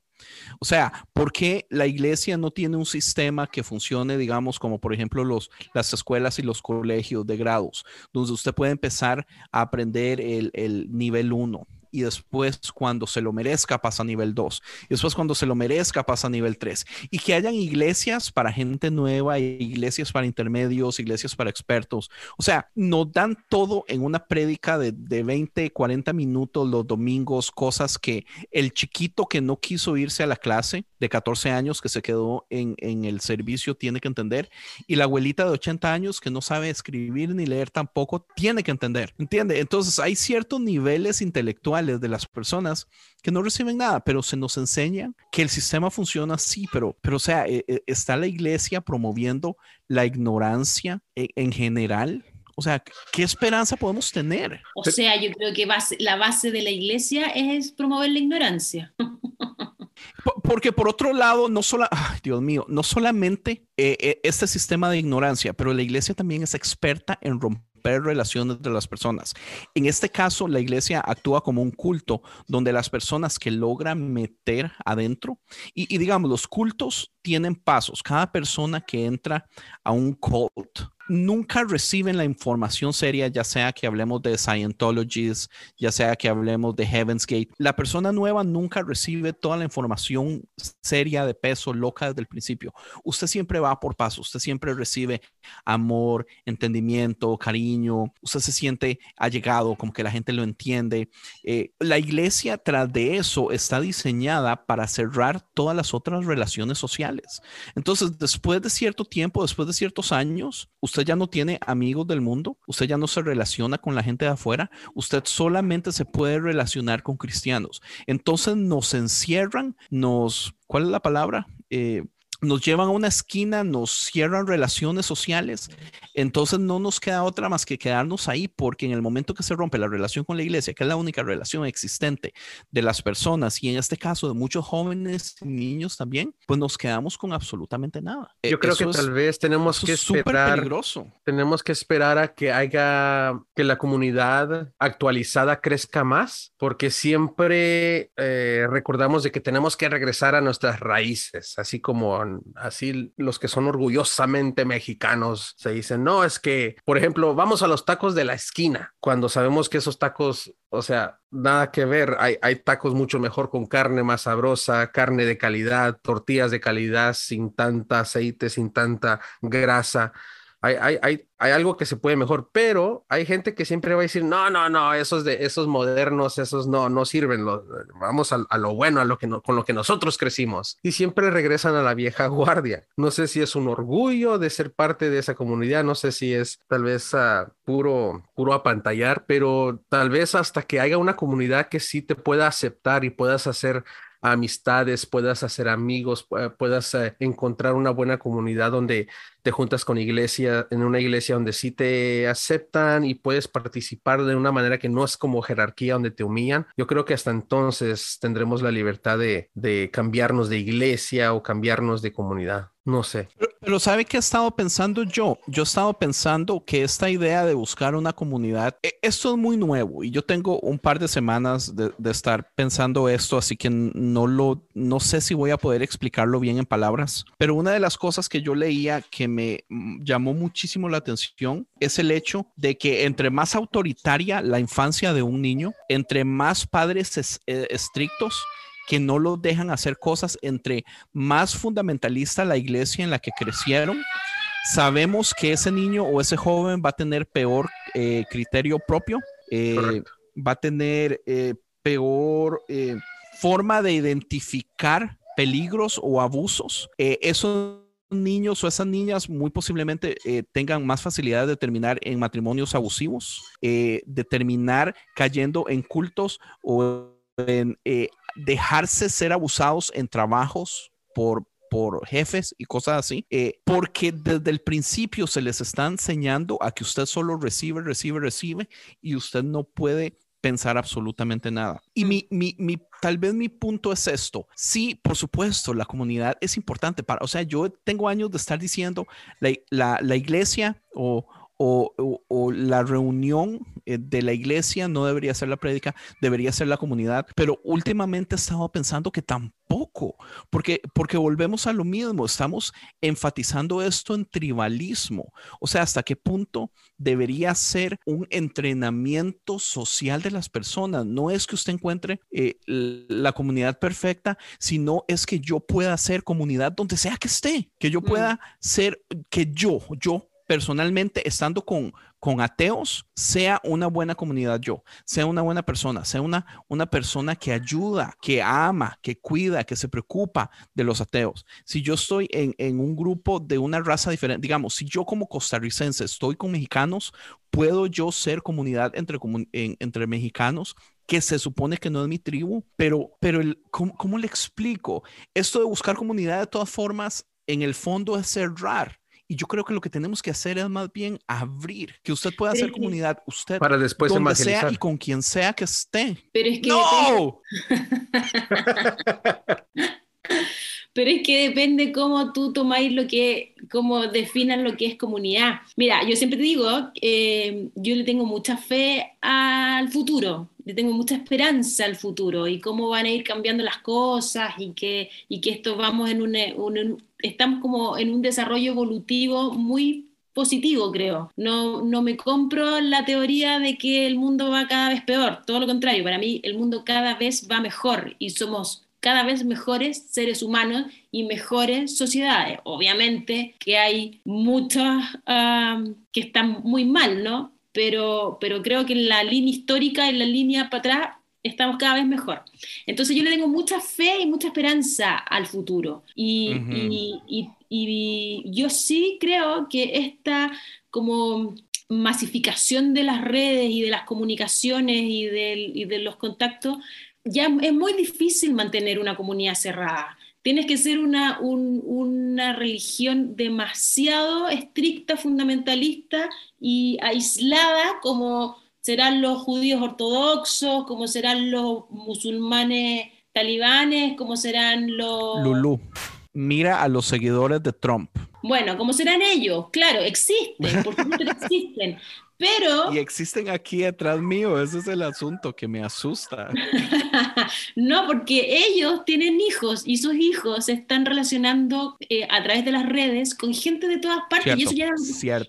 O sea, ¿por qué la iglesia no tiene un sistema que funcione, digamos, como por ejemplo los, las escuelas y los colegios de grados, donde usted puede empezar a aprender el, el nivel 1? Y después cuando se lo merezca pasa a nivel 2 y después cuando se lo merezca pasa a nivel 3 y que hayan iglesias para gente nueva, iglesias para intermedios, iglesias para expertos. O sea, nos dan todo en una prédica de, de 20, 40 minutos los domingos, cosas que el chiquito que no quiso irse a la clase de 14 años que se quedó en, en el servicio tiene que entender y la abuelita de 80 años que no sabe escribir ni leer tampoco tiene que entender, ¿entiende? Entonces hay ciertos niveles intelectuales de las personas que no reciben nada, pero se nos enseña que el sistema funciona así, pero, pero o sea, eh, eh, está la iglesia promoviendo la ignorancia en, en general. O sea, ¿qué esperanza podemos tener? O sea, yo creo que base, la base de la iglesia es promover la ignorancia. (laughs) Porque por otro lado, no solo, ay, Dios mío, no solamente eh, este sistema de ignorancia, pero la iglesia también es experta en romper relaciones de las personas. En este caso, la iglesia actúa como un culto donde las personas que logran meter adentro, y, y digamos, los cultos tienen pasos. Cada persona que entra a un cult nunca reciben la información seria, ya sea que hablemos de Scientologies, ya sea que hablemos de Heaven's Gate. La persona nueva nunca recibe toda la información seria de peso, loca desde el principio. Usted siempre va por pasos, usted siempre recibe amor, entendimiento, cariño, usted se siente allegado, como que la gente lo entiende. Eh, la iglesia tras de eso está diseñada para cerrar todas las otras relaciones sociales. Entonces, después de cierto tiempo, después de ciertos años, usted ya no tiene amigos del mundo, usted ya no se relaciona con la gente de afuera, usted solamente se puede relacionar con cristianos. Entonces nos encierran, nos, ¿cuál es la palabra? Eh, nos llevan a una esquina, nos cierran relaciones sociales, entonces no nos queda otra más que quedarnos ahí, porque en el momento que se rompe la relación con la iglesia, que es la única relación existente de las personas, y en este caso de muchos jóvenes y niños también, pues nos quedamos con absolutamente nada. Yo creo que tal vez tenemos que esperar, peligroso. tenemos que esperar a que haya, que la comunidad actualizada crezca más, porque siempre eh, recordamos de que tenemos que regresar a nuestras raíces, así como así los que son orgullosamente mexicanos se dicen, no, es que, por ejemplo, vamos a los tacos de la esquina, cuando sabemos que esos tacos, o sea, nada que ver, hay, hay tacos mucho mejor con carne más sabrosa, carne de calidad, tortillas de calidad, sin tanta aceite, sin tanta grasa. Hay, hay, hay, algo que se puede mejor, pero hay gente que siempre va a decir, no, no, no, esos de esos modernos, esos no, no sirven, lo, vamos a, a, lo bueno, a lo que no, con lo que nosotros crecimos. Y siempre regresan a la vieja (laughs) guardia. No sé si es un orgullo de ser parte de esa comunidad, no sé si es tal vez uh, puro, puro apantallar, pero tal vez hasta que haya una comunidad que sí te pueda aceptar y puedas hacer amistades, puedas hacer amigos, puedas eh, encontrar una buena comunidad donde te juntas con iglesia, en una iglesia donde sí te aceptan y puedes participar de una manera que no es como jerarquía donde te humillan. Yo creo que hasta entonces tendremos la libertad de, de cambiarnos de iglesia o cambiarnos de comunidad. No sé. Pero, pero, ¿sabe qué he estado pensando yo? Yo he estado pensando que esta idea de buscar una comunidad, esto es muy nuevo y yo tengo un par de semanas de, de, estar pensando esto, así que no lo, no sé si voy a poder explicarlo bien en palabras, pero una de las cosas que yo leía que me llamó muchísimo la atención es el hecho de que entre más autoritaria la infancia de un niño, entre más padres es, eh, estrictos, que no lo dejan hacer cosas entre más fundamentalista la iglesia en la que crecieron. Sabemos que ese niño o ese joven va a tener peor eh, criterio propio, eh, va a tener eh, peor forma de identificar peligros o abusos. esos niños o esas niñas muy posiblemente tengan más facilidad de terminar en matrimonios abusivos, de terminar cayendo en cultos o en eh, dejarse ser abusados en trabajos por, por jefes y cosas así, eh, porque desde el principio se les está enseñando a que usted solo recibe, recibe, recibe y usted no puede pensar absolutamente nada. Y mi, mi, mi, tal vez mi punto es esto. Sí, por supuesto, la comunidad es importante para, o sea, yo tengo años de estar diciendo la, la, la iglesia o, o, o, o, la reunión eh, de la iglesia, no debería ser la prédica, debería ser la comunidad, pero últimamente he estado pensando que tampoco, porque, porque volvemos a lo mismo, estamos enfatizando esto en tribalismo, o sea, hasta qué punto debería ser un entrenamiento social de las personas, no es que usted encuentre eh, la comunidad perfecta, sino es que yo pueda ser comunidad donde sea que esté, que yo pueda ser, que yo, yo personalmente, estando con, con ateos, sea una buena comunidad yo, sea una buena persona, sea una, una persona que ayuda, que ama, que cuida, que se preocupa de los ateos. Si yo estoy en, en un grupo de una raza diferente, digamos, si yo como costarricense estoy con mexicanos, ¿puedo yo ser comunidad entre, entre mexicanos que se supone que no es mi tribu, pero, pero el, ¿cómo, ¿cómo, le explico? Esto de buscar comunidad de todas formas, en el fondo es cerrar. Y yo creo que lo que tenemos que hacer es más bien abrir, que usted pueda hacer comunidad, usted para después donde sea y con quien sea que esté. Pero es que no. (laughs) pero es que depende cómo tú tomáis lo que, cómo definan lo que es comunidad. Mira, yo siempre te digo, eh, yo le tengo mucha fe al futuro, le tengo mucha esperanza al futuro y cómo van a ir cambiando las cosas y que, y que esto vamos en un, un estamos como en un desarrollo evolutivo muy positivo, creo. No, no me compro la teoría de que el mundo va cada vez peor, todo lo contrario, para mí el mundo cada vez va mejor y somos cada vez mejores seres humanos y mejores sociedades. Obviamente que hay muchas que están muy mal, ¿no? Pero, pero creo que en la línea histórica, en la línea para atrás, estamos cada vez mejor. Entonces yo le tengo mucha fe y mucha esperanza al futuro. Y, y, y, yo sí creo que esta como masificación de las redes y de las comunicaciones y, y de los contactos, ya es muy difícil mantener una comunidad cerrada. Tienes que ser una, una religión demasiado estricta, fundamentalista y aislada como serán los judíos ortodoxos, como serán los musulmanes talibanes, como serán los... Lulú, mira a los seguidores de Trump. Bueno, como serán ellos, claro, existen, por supuesto (laughs) existen, pero... Y existen aquí detrás mío, ese es el asunto que me asusta. (laughs) no, porque ellos tienen hijos y sus hijos se están relacionando eh, a través de las redes con gente de todas partes y, eso ya,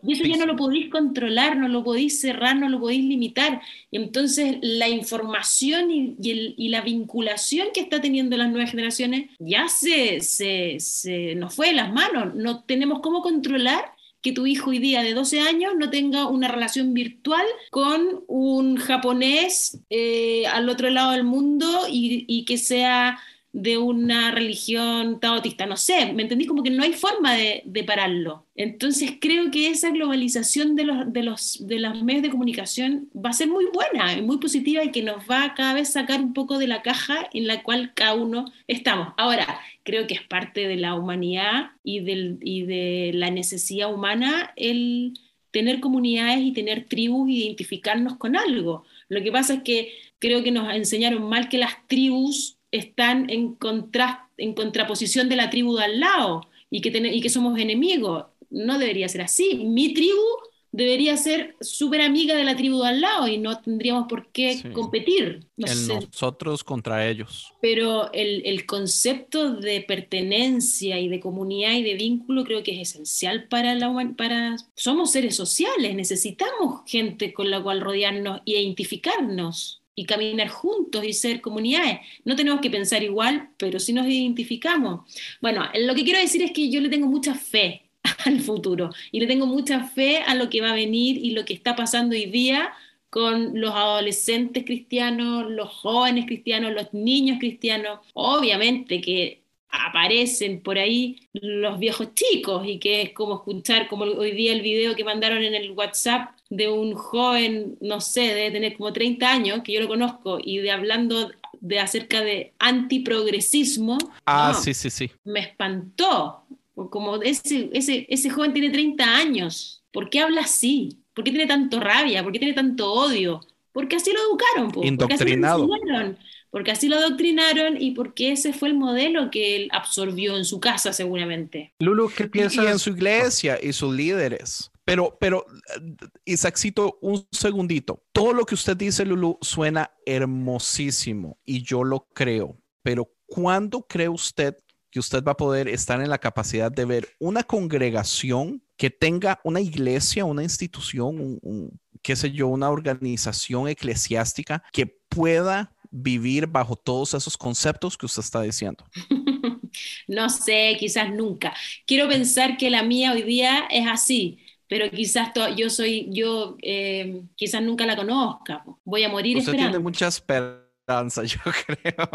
y eso ya no lo podéis controlar, no lo podéis cerrar, no lo podéis limitar. Y entonces la información y, y, la vinculación que está teniendo las nuevas generaciones ya se, se, se nos fue de las manos. No tenemos cómo controlar que tu hijo hoy día de 12 años no tenga una relación virtual con un japonés eh, al otro lado del mundo y, que sea de una religión taotista, no sé, ¿me entendí? Como que no hay forma de, pararlo. Entonces creo que esa globalización de los, de, los, de los medios de comunicación va a ser muy buena, muy positiva y que nos va a cada vez sacar un poco de la caja en la cual cada uno estamos. Ahora, creo que es parte de la humanidad y, de la necesidad humana el tener comunidades y tener tribus, identificarnos con algo. Lo que pasa es que creo que nos enseñaron mal que las tribus están en, contraposición de la tribu de al lado y que somos enemigos. No debería ser así. Mi tribu debería ser súper amiga de la tribu de al lado y no tendríamos por qué competir. nosotros contra ellos. Pero el, el, concepto de pertenencia y de comunidad y de vínculo creo que es esencial para la para Somos seres sociales, necesitamos gente con la cual rodearnos e identificarnos y caminar juntos y ser comunidades. No tenemos que pensar igual, pero sí nos identificamos. Bueno, lo que quiero decir es que yo le tengo mucha fe (laughs) al futuro y le tengo mucha fe a lo que va a venir y lo que está pasando hoy día con los adolescentes cristianos, los jóvenes cristianos, los niños cristianos. Obviamente que aparecen por ahí los viejos chicos y que es como escuchar, como hoy día el video que mandaron en el WhatsApp de un joven, no sé, debe tener como 30 años, que yo lo conozco, y de hablando de acerca de antiprogresismo. Ah, sí, sí, sí. Me espantó, como ese, ese, ese joven tiene 30 años, ¿por qué habla así? ¿Por qué tiene tanto rabia? ¿Por qué tiene tanto odio? Porque así lo educaron, Indoctrinado. Porque así, lo adoctrinaron y porque ese fue el modelo que él absorbió en su casa seguramente. Lulu, ¿qué piensas? Y en su iglesia y sus líderes. Pero, pero, Isaacito, un segundito. Todo lo que usted dice, Lulu, suena hermosísimo y yo lo creo. Pero, ¿cuándo cree usted que usted va a poder estar en la capacidad de ver una congregación que tenga una iglesia, una institución, un, qué sé yo, una organización eclesiástica que pueda vivir bajo todos esos conceptos que usted está diciendo? (laughs) no sé, quizás nunca.Quiero pensar que la mía hoy día es así, pero quizás yo soy, yo eh, quizás nunca la conozca. Voy a morir usted esperando. tiene mucha esperanza, (laughs) yo creo.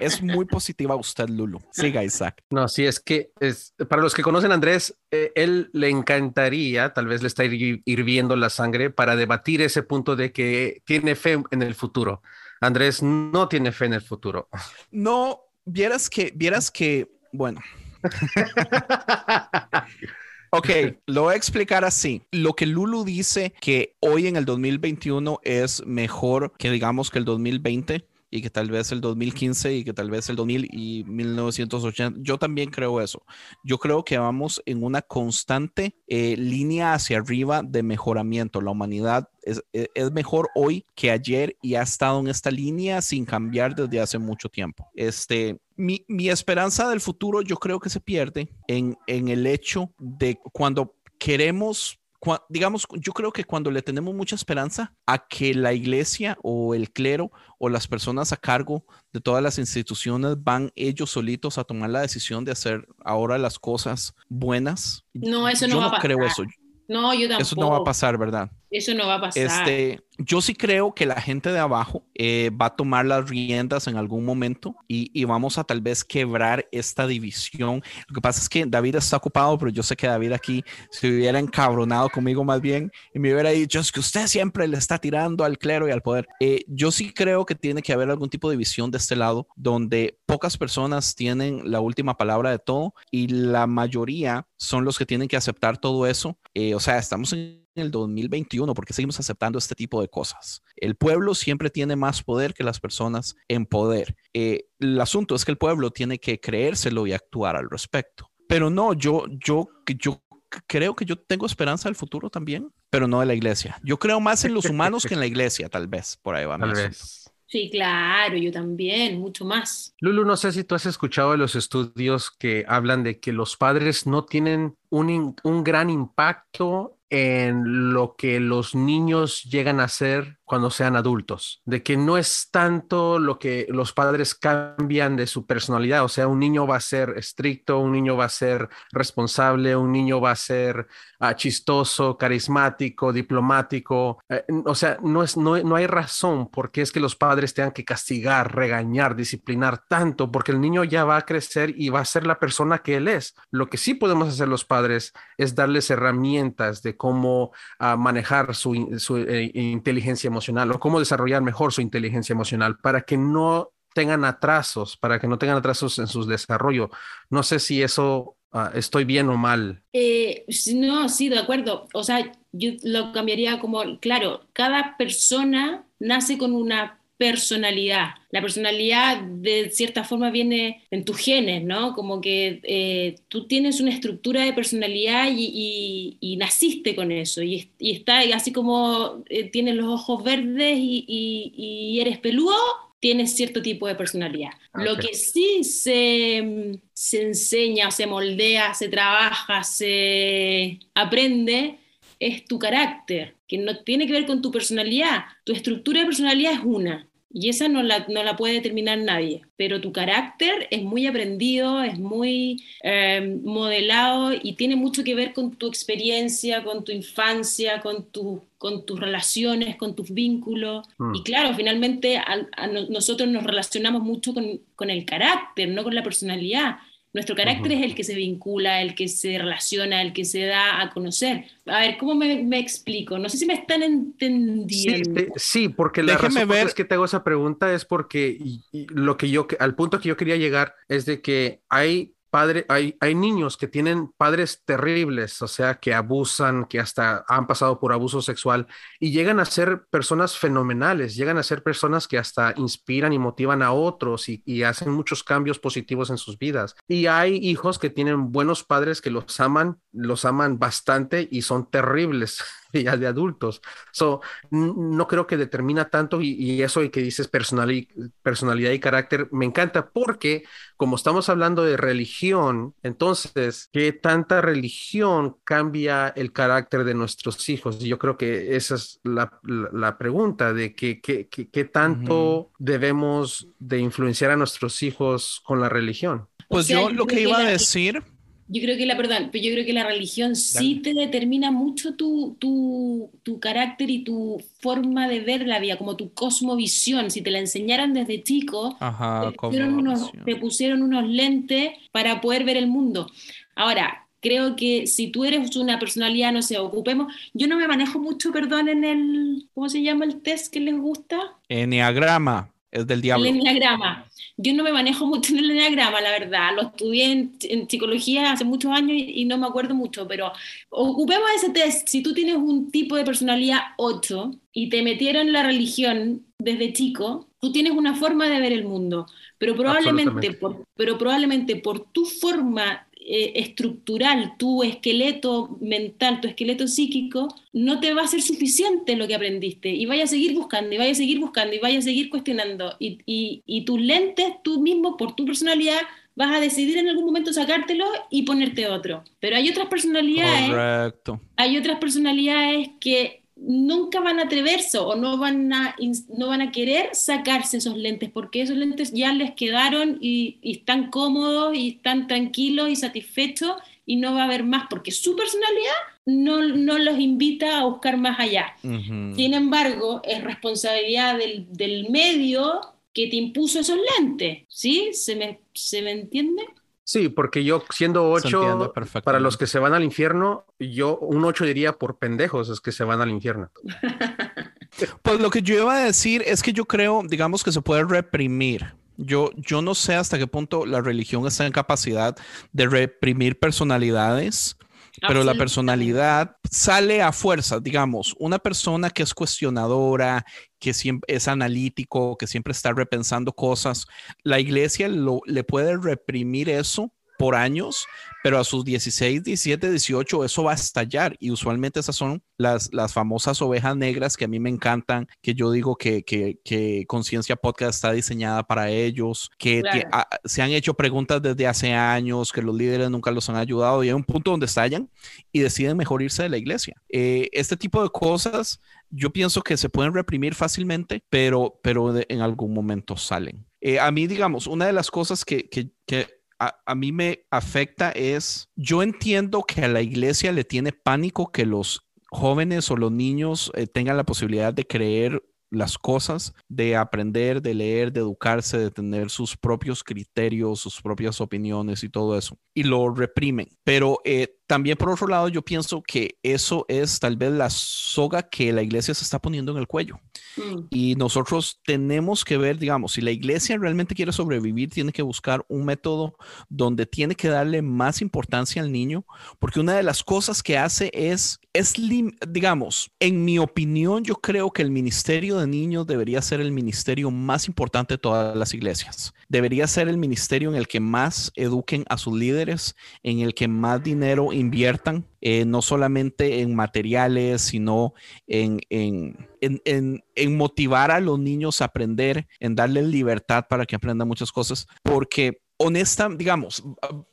es (laughs) muy positiva usted, Lulu. Siga, Isaac. No, sí, es que es, para los que conocen a Andrés, eh, él le encantaría, tal vez le está hirviendo la sangre para debatir ese punto de que tiene fe en el futuro. Andrés no tiene fe en el futuro. No, vieras que, vieras que, bueno. (laughs) Ok, lo voy a explicar así. Lo que Lulu dice que hoy en el 2021 es mejor que digamos que el 2020 y que tal vez el 2015 y que tal vez el 2000 y 1980. Yo también creo eso. Yo creo que vamos en una constante eh, línea hacia arriba de mejoramiento. La humanidad es, e, es, mejor hoy que ayer y ha estado en esta línea sin cambiar desde hace mucho tiempo. Este, mi, mi esperanza del futuro yo creo que se pierde en, en el hecho de cuando queremos digamos, yo creo que cuando le tenemos mucha esperanza a que la iglesia o el clero o las personas a cargo de todas las instituciones van ellos solitos a tomar la decisión de hacer ahora las cosas buenas. No, eso no yo va no a pasar. creo eso. No, yo tampoco. Eso no va a pasar, ¿verdad? Eso no va a pasar. Este, yo sí creo que la gente de abajo eh, va a tomar las riendas en algún momento y, vamos a tal vez quebrar esta división. Lo que pasa es que David está ocupado, pero yo sé que David aquí se hubiera encabronado conmigo más bien y me hubiera dicho, es que usted siempre le está tirando al clero y al poder. Eh, yo sí creo que tiene que haber algún tipo de visión de este lado donde pocas personas tienen la última palabra de todo y la mayoría son los que tienen que aceptar todo eso. Eh, o sea, estamos en el 2021 porque seguimos aceptando este tipo de cosas. El pueblo siempre tiene más poder que las personas en poder. Eh, el asunto es que el pueblo tiene que creérselo y actuar al respecto. Pero no, yo, yo, yo creo que yo tengo esperanza del futuro también, pero no de la iglesia. Yo creo más en los humanos que en la iglesia, tal vez. Por ahí va. Tal vez. Sí, claro, yo también, mucho más. Lulu, no sé si tú has escuchado de los estudios que hablan de que los padres no tienen un, un gran impacto en lo que los niños llegan a ser cuando sean adultos, de que no es tanto lo que los padres cambian de su personalidad, o sea, un niño va a ser estricto, un niño va a ser responsable, un niño va a ser uh, chistoso, carismático, diplomático, eh, o sea, no, es, no, no hay razón por qué es que los padres tengan que castigar, regañar, disciplinar tanto, porque el niño ya va a crecer y va a ser la persona que él es. Lo que sí podemos hacer los padres es darles herramientas de cómo uh, manejar su, su eh, inteligencia emocional o cómo desarrollar mejor su inteligencia emocional para que no tengan atrasos, para que no tengan atrasos en su desarrollo. No sé si eso uh, estoy bien o mal. Eh, no, sí, de acuerdo. O sea, yo lo cambiaría como, claro, cada persona nace con una personalidad. La personalidad de cierta forma viene en tus genes, ¿no? Como que eh, tú tienes una estructura de personalidad y, y, y naciste con eso. Y, y está así como eh, tienes los ojos verdes y, eres peludo, tienes cierto tipo de personalidad. Okay. Lo que sí se, se enseña, se moldea, se trabaja, se aprende es tu carácter, que no tiene que ver con tu personalidad. Tu estructura de personalidad es una, y esa no la, no la puede determinar nadie, pero tu carácter es muy aprendido, es muy eh, modelado y tiene mucho que ver con tu experiencia, con tu infancia, con, tu, con tus relaciones, con tus vínculos. Mm. Y claro, finalmente a, a nosotros nos relacionamos mucho con, con el carácter, no con la personalidad. Nuestro carácter uh -huh. es el que se vincula, el que se relaciona, el que se da a conocer. A ver, ¿cómo me, me explico? No sé si me están entendiendo. Sí, te, sí porque la Déjeme razón ver. es que te hago esa pregunta es porque y, y lo que yo, al punto que yo quería llegar es de que hay padre, hay, hay niños que tienen padres terribles, o sea, que abusan, que hasta han pasado por abuso sexual y llegan a ser personas fenomenales, llegan a ser personas que hasta inspiran y motivan a otros y, y hacen muchos cambios positivos en sus vidas. Y hay hijos que tienen buenos padres que los aman, los aman bastante y son terribles (laughs) (laughs) ya de adultos. So, no creo que determina tanto y, y eso que dices personalidad, personalidad y carácter me encanta porque como estamos hablando de religión, entonces, ¿qué tanta religión cambia el carácter de nuestros hijos? Yo creo que esa es la, la, pregunta de qué que, que, que, tanto uh -huh. debemos de influenciar a nuestros hijos con la religión. Pues o sea, yo lo que iba a decir yo creo que la, perdón, pero yo creo que la religión sí te determina mucho tu, tu, tu, carácter y tu forma de ver la vida, como tu cosmovisión. Si te la enseñaran desde chico, Ajá, te, pusieron unos, te pusieron unos lentes para poder ver el mundo. Ahora, creo que si tú eres una personalidad, no sé, ocupemos, yo no me manejo mucho, perdón, en el, ¿cómo se llama el test que les gusta? Enneagrama, es del diablo. El enneagrama. Yo no me manejo mucho en el enneagrama, la verdad. Lo estudié en, en psicología hace muchos años y, y, no me acuerdo mucho, pero ocupemos ese test. Si tú tienes un tipo de personalidad 8 y te metieron la religión desde chico, tú tienes una forma de ver el mundo, pero probablemente, por, pero probablemente por tu forma eh, estructural, tu esqueleto mental, tu esqueleto psíquico, no te va a ser suficiente lo que aprendiste y vaya a seguir buscando y vaya a seguir buscando y vaya a seguir cuestionando y, y, y tus lentes, tú mismo, por tu personalidad, vas a decidir en algún momento sacártelo y ponerte otro. Pero hay otras personalidades, Correcto. hay otras personalidades que nunca van a atreverse o no van a, no van a querer sacarse esos lentes porque esos lentes ya les quedaron y, y, están cómodos y están tranquilos y satisfechos y no va a haber más porque su personalidad no, no los invita a buscar más allá. Uh -huh. Sin embargo, es responsabilidad del, del, medio que te impuso esos lentes. ¿Sí? ¿Se me, ¿se me entiende? Sí, porque yo siendo ocho, para los que se van al infierno, yo un ocho diría por pendejos es que se van al infierno. (laughs) pues lo que yo iba a decir es que yo creo, digamos que se puede reprimir. Yo, yo no sé hasta qué punto la religión está en capacidad de reprimir personalidades, pero la personalidad sale a fuerza, digamos, una persona que es cuestionadora, que siempre es analítico, que siempre está repensando cosas, la iglesia lo, le puede reprimir eso por años, pero a sus 16, 17, 18 eso va a estallar y usualmente esas son las, las famosas ovejas negras que a mí me encantan, que yo digo que, que, que Conciencia Podcast está diseñada para ellos, que claro. a, se han hecho preguntas desde hace años, que los líderes nunca los han ayudado y hay un punto donde estallan y deciden mejor irse de la iglesia. Eh, este tipo de cosas yo pienso que se pueden reprimir fácilmente, pero, pero de, en algún momento salen. Eh, a mí, digamos, una de las cosas que, que, que a, mí me afecta es, yo entiendo que a la iglesia le tiene pánico que los jóvenes o los niños eh, tengan la posibilidad de creer las cosas, de aprender, de leer, de educarse, de tener sus propios criterios, sus propias opiniones y todo eso. Y lo reprimen. Pero eh, también por otro lado, yo pienso que eso es tal vez la soga que la iglesia se está poniendo en el cuello. Mm. Y nosotros tenemos que ver, digamos, si la iglesia realmente quiere sobrevivir, tiene que buscar un método donde tiene que darle más importancia al niño, porque una de las cosas que hace es, es digamos, en mi opinión, yo creo que el ministerio de niños debería ser el ministerio más importante de todas las iglesias. Debería ser el ministerio en el que más eduquen a sus líderes, en el que más dinero inviertan, eh, no solamente en materiales, sino en, en, en, en, motivar a los niños a aprender, en darles libertad para que aprendan muchas cosas, porque honesta, digamos,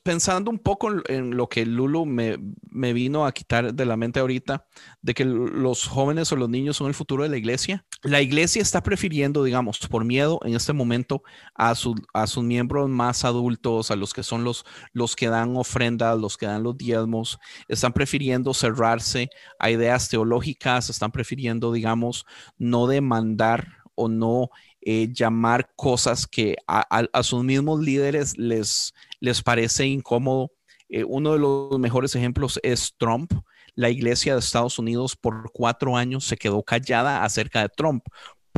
pensando un poco en lo que Lulu me, me, vino a quitar de la mente ahorita, de que los jóvenes o los niños son el futuro de la iglesia, la iglesia está prefiriendo, digamos, por miedo en este momento a, su, a sus miembros más adultos, a los que son los, los que dan ofrendas, los que dan los diezmos, están prefiriendo cerrarse a ideas teológicas, están prefiriendo, digamos, no demandar o no eh, llamar cosas que a, sus mismos líderes les, les parece incómodo. Eh, uno de los mejores ejemplos es Trump. La iglesia de Estados Unidos por cuatro años se quedó callada acerca de Trump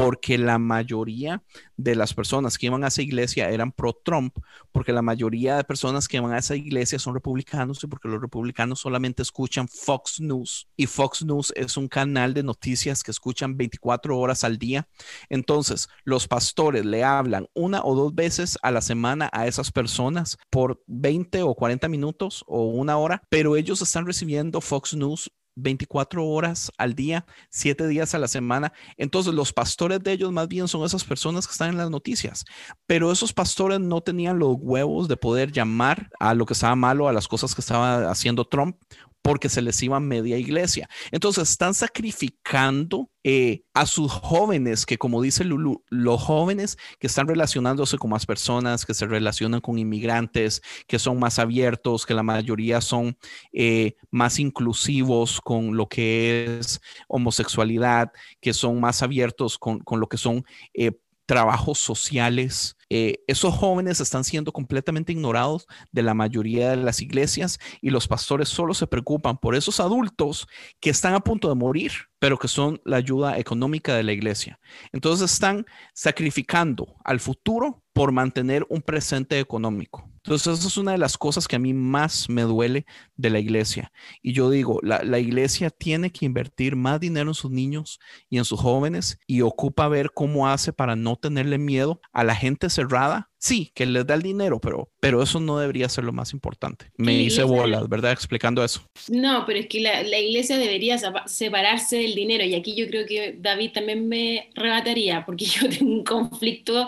porque la mayoría de las personas que iban a esa iglesia eran pro-Trump, porque la mayoría de personas que van a esa iglesia son republicanos y porque los republicanos solamente escuchan Fox News y Fox News es un canal de noticias que escuchan 24 horas al día. Entonces, los pastores le hablan una o dos veces a la semana a esas personas por 20 o 40 minutos o una hora, pero ellos están recibiendo Fox News 24 horas al día, 7 días a la semana. Entonces los pastores de ellos más bien son esas personas que están en las noticias. Pero esos pastores no tenían los huevos de poder llamar a lo que estaba malo, a las cosas que estaba haciendo Trump porque se les iba media iglesia. Entonces están sacrificando eh, a sus jóvenes, que como dice Lulu, los jóvenes que están relacionándose con más personas, que se relacionan con inmigrantes, que son más abiertos, que la mayoría son eh, más inclusivos con lo que es homosexualidad, que son más abiertos con, con lo que son eh, trabajos sociales. Eh, esos jóvenes están siendo completamente ignorados de la mayoría de las iglesias y los pastores solo se preocupan por esos adultos que están a punto de morir, pero que son la ayuda económica de la iglesia. Entonces están sacrificando al futuro por mantener un presente económico. Entonces, esa es una de las cosas que a mí más me duele de la iglesia. Y yo digo, la, la, iglesia tiene que invertir más dinero en sus niños y en sus jóvenes y ocupa ver cómo hace para no tenerle miedo a la gente cerrada. Sí, que les da el dinero, pero, pero eso no debería ser lo más importante. Me hice bolas, ¿verdad? Explicando eso. No, pero es que la, la iglesia debería separarse del dinero y aquí yo creo que David también me rebataría porque (laughs) yo tengo un conflicto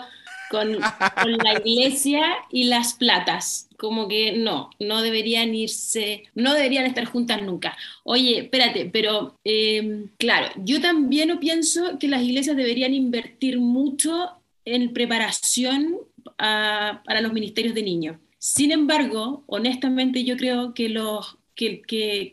con, la iglesia y las platas. Como que no, no deberían irse, no deberían estar juntas nunca. Oye, espérate, pero em, claro, yo también pienso que las iglesias deberían invertir mucho en preparación para los ministerios de niños. Sin embargo, honestamente yo creo que los que,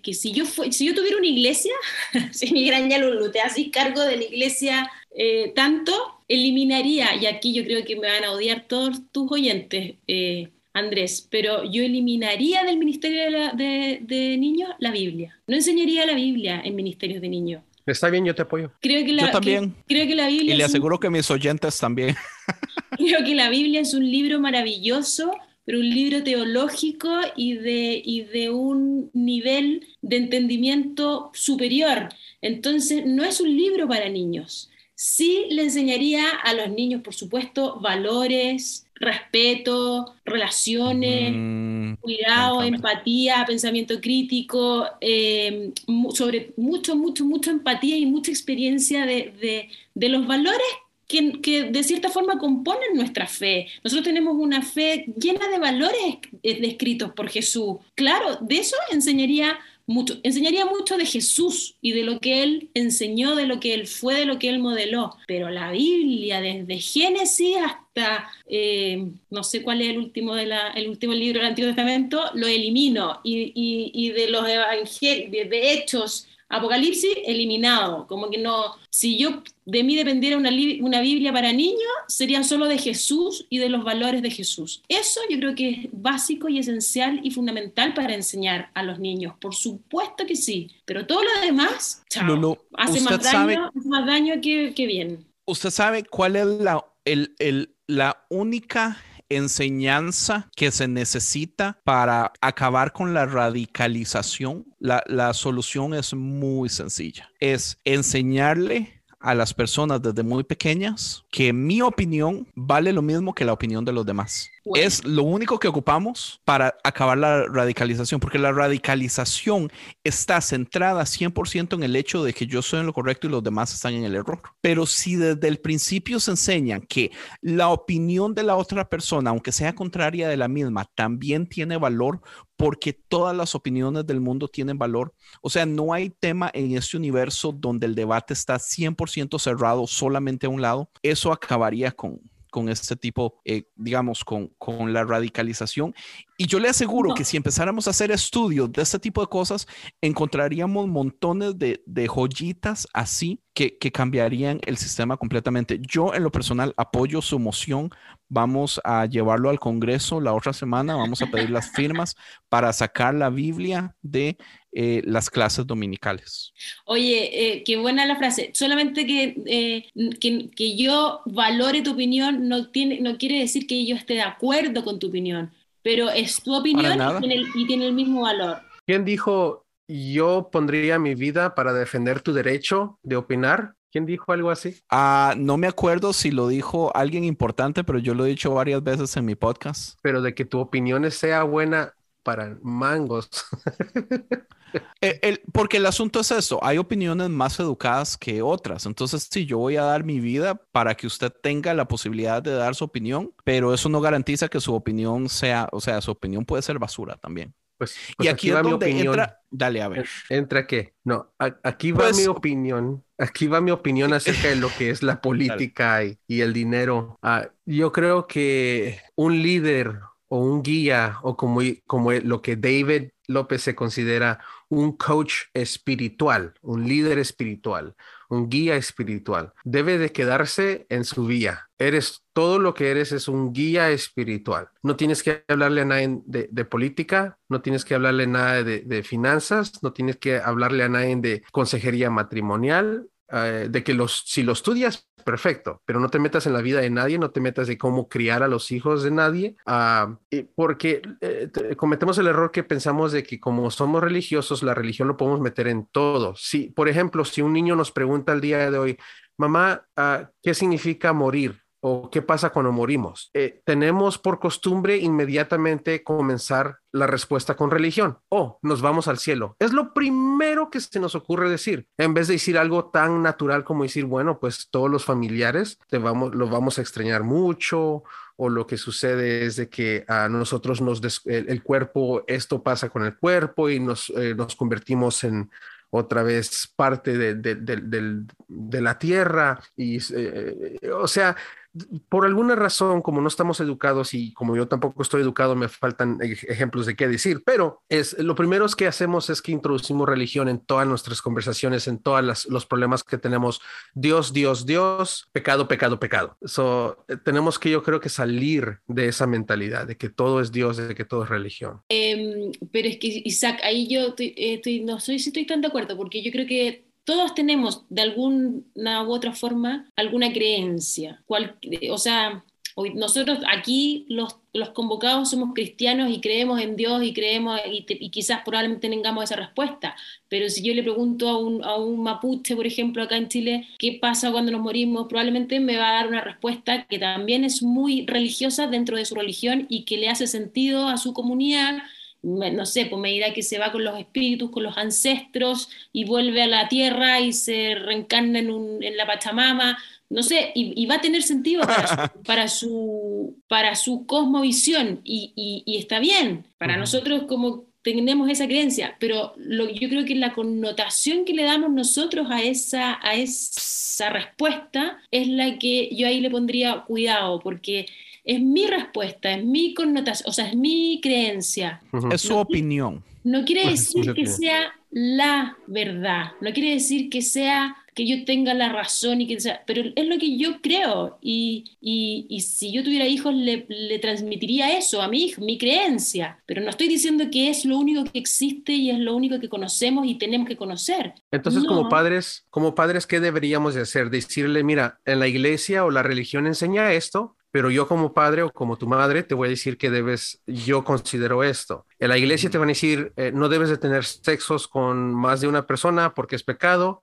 que, si, yo si yo tuviera una iglesia, (laughs) si mi gran Lulu te haces cargo de la iglesia eh, tanto, eliminaría, y aquí yo creo que me van a odiar todos tus oyentes, eh, Andrés, pero yo eliminaría del Ministerio de, Niños la Biblia. No enseñaría la Biblia en Ministerios de Niños. Está bien, yo te apoyo. Creo que la, yo también. creo que la Biblia. Y le aseguro que mis oyentes también. (laughs) creo que la Biblia es un libro maravilloso, pero un libro teológico y de, y de un nivel de entendimiento superior. Entonces, no es un libro para niños. Sí le enseñaría a los niños, por supuesto, valores, respeto, relaciones, mm, cuidado, empatía, pensamiento crítico, em, sobre mucho, mucho, mucha empatía y mucha experiencia de, los valores que, que, de cierta forma componen nuestra fe. Nosotros tenemos una fe llena de valores descritos por Jesús. Claro, de eso enseñaría mucho, enseñaría mucho de Jesús y de lo que él enseñó, de lo que él fue, de lo que él modeló. Pero la Biblia, desde Génesis hasta, eh, no sé cuál es el último, de la, el último libro del Antiguo Testamento, lo elimino. Y, y, y de los evangelios, de Hechos Apocalipsis eliminado, como que no, si yo de mí dependiera una, una, Biblia para niños, sería solo de Jesús y de los valores de Jesús. Eso yo creo que es básico y esencial y fundamental para enseñar a los niños, por supuesto que sí, pero todo lo demás, hace, más daño, más daño que, que, bien. ¿Usted sabe cuál es la, el, el, la única enseñanza que se necesita para acabar con la radicalización, la, la solución es muy sencilla. Es enseñarle a las personas desde muy pequeñas que mi opinión vale lo mismo que la opinión de los demás. Es lo único que ocupamos para acabar la radicalización, porque la radicalización está centrada 100% en el hecho de que yo soy en lo correcto y los demás están en el error. Pero si desde el principio se enseñan que la opinión de la otra persona, aunque sea contraria de la misma, también tiene valor, porque todas las opiniones del mundo tienen valor. O sea, no hay tema en este universo donde el debate está 100% cerrado solamente a un lado. Eso acabaría con, con este tipo, eh, digamos, con, con la radicalización Y yo le aseguro que si empezáramos a hacer estudios de este tipo de cosas, encontraríamos montones de, de joyitas así que, que, cambiarían el sistema completamente. Yo en lo personal apoyo su moción. Vamos a llevarlo al Congreso la otra semana. Vamos a pedir las firmas para sacar la Biblia de eh, las clases dominicales. Oye, eh, qué buena la frase. Solamente que, eh, que, que, yo valore tu opinión no, tiene, no quiere decir que yo esté de acuerdo con tu opinión pero es tu opinión y tiene, el, y tiene, el, mismo valor. ¿Quién dijo yo pondría mi vida para defender tu derecho de opinar? ¿Quién dijo algo así? Ah, no me acuerdo si lo dijo alguien importante, pero yo lo he dicho varias veces en mi podcast. Pero de que tu opinión sea buena para mangos. (laughs) Eh, el, porque el asunto es eso, hay opiniones más educadas que otras. Entonces, sí, yo voy a dar mi vida para que usted tenga la posibilidad de dar su opinión, pero eso no garantiza que su opinión sea, o sea, su opinión puede ser basura también. Pues, pues y aquí, aquí es donde opinión. entra, dale a ver. ¿Entra qué? No, a, aquí va pues, mi opinión. Aquí va mi opinión acerca de lo que es la (laughs) política y, y, el dinero. Uh, yo creo que un líder o un guía o como, como lo que David López se considera un coach espiritual, un líder espiritual, un guía espiritual. Debe de quedarse en su vía. Eres todo lo que eres es un guía espiritual. No tienes que hablarle a nadie de, de política, no tienes que hablarle nada de, de, finanzas, no tienes que hablarle a nadie de consejería matrimonial, uh, de que los, si lo estudias, perfecto, pero no te metas en la vida de nadie, no te metas de cómo criar a los hijos de nadie, uh, porque eh, cometemos el error que pensamos de que como somos religiosos, la religión lo podemos meter en todo. Si, por ejemplo, si un niño nos pregunta el día de hoy, mamá, uh, ¿qué significa morir? o qué pasa cuando morimos. Eh, tenemos por costumbre inmediatamente comenzar la respuesta con religión. Oh, nos vamos al cielo. Es lo primero que se nos ocurre decir, en vez de decir algo tan natural como decir, bueno, pues todos los familiares te vamos, los vamos a extrañar mucho, o lo que sucede es de que a nosotros nos el, cuerpo, esto pasa con el cuerpo y nos, eh, nos convertimos en otra vez parte de la tierra. Y, eh, o sea, por alguna razón, como no estamos educados y como yo tampoco estoy educado, me faltan ejemplos de qué decir, pero es lo primero que hacemos es que introducimos religión en todas nuestras conversaciones, en todos los problemas que tenemos. Dios, Dios, Dios, pecado, pecado, pecado. So, eh, tenemos que yo creo que salir de esa mentalidad de que todo es Dios, de que todo es religión. Eh, pero es que Isaac, ahí yo estoy, estoy, no si estoy tan de acuerdo, porque yo creo que todos tenemos de alguna u otra forma alguna creencia. Cual, o sea, nosotros aquí los, los, convocados somos cristianos y creemos en Dios y creemos y, y, quizás probablemente tengamos esa respuesta. Pero si yo le pregunto a un, a un mapuche, por ejemplo, acá en Chile, ¿qué pasa cuando nos morimos? Probablemente me va a dar una respuesta que también es muy religiosa dentro de su religión y que le hace sentido a su comunidad no sé, pues me dirá que se va con los espíritus, con los ancestros y vuelve a la tierra y se reencarna en, un, en la Pachamama, no sé, y, y va a tener sentido para su, (laughs) para su, para su cosmovisión y, y, y, está bien, para uh -huh. nosotros como tenemos esa creencia, pero lo, yo creo que la connotación que le damos nosotros a esa, a esa respuesta es la que yo ahí le pondría cuidado, porque es mi respuesta, es mi connotación, o sea, es mi creencia. Uh -huh. Es su no, opinión. No quiere decir que sea la verdad, no quiere decir que sea que yo tenga la razón y que sea, pero es lo que yo creo y, y, y si yo tuviera hijos le, le, transmitiría eso a mi hijo, mi creencia, pero no estoy diciendo que es lo único que existe y es lo único que conocemos y tenemos que conocer. Entonces, no. como padres, como padres, ¿qué deberíamos de hacer? Decirle, mira, en la iglesia o la religión enseña esto, pero yo como padre o como tu madre te voy a decir que debes, yo considero esto. En la iglesia te van a decir, eh, no debes de tener sexos con más de una persona porque es pecado,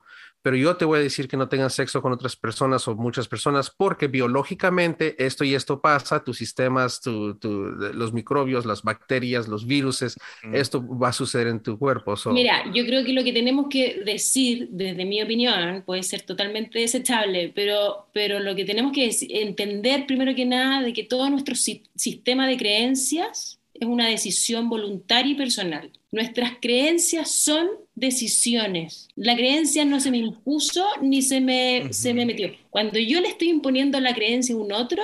pero yo te voy a decir que no tengas sexo con otras personas o muchas personas porque biológicamente esto y esto pasa, tus sistemas, tu, tu, los microbios, las bacterias, los virus, mm. esto va a suceder en tu cuerpo. So. Mira, yo creo que lo que tenemos que decir, desde mi opinión, puede ser totalmente desechable, pero, pero lo que tenemos que entender primero que nada de que todo nuestro si sistema de creencias es una decisión voluntaria y personal. Nuestras creencias son decisiones. La creencia no se me impuso ni se me, uh -huh. se me metió. Cuando yo le estoy imponiendo la creencia a un otro,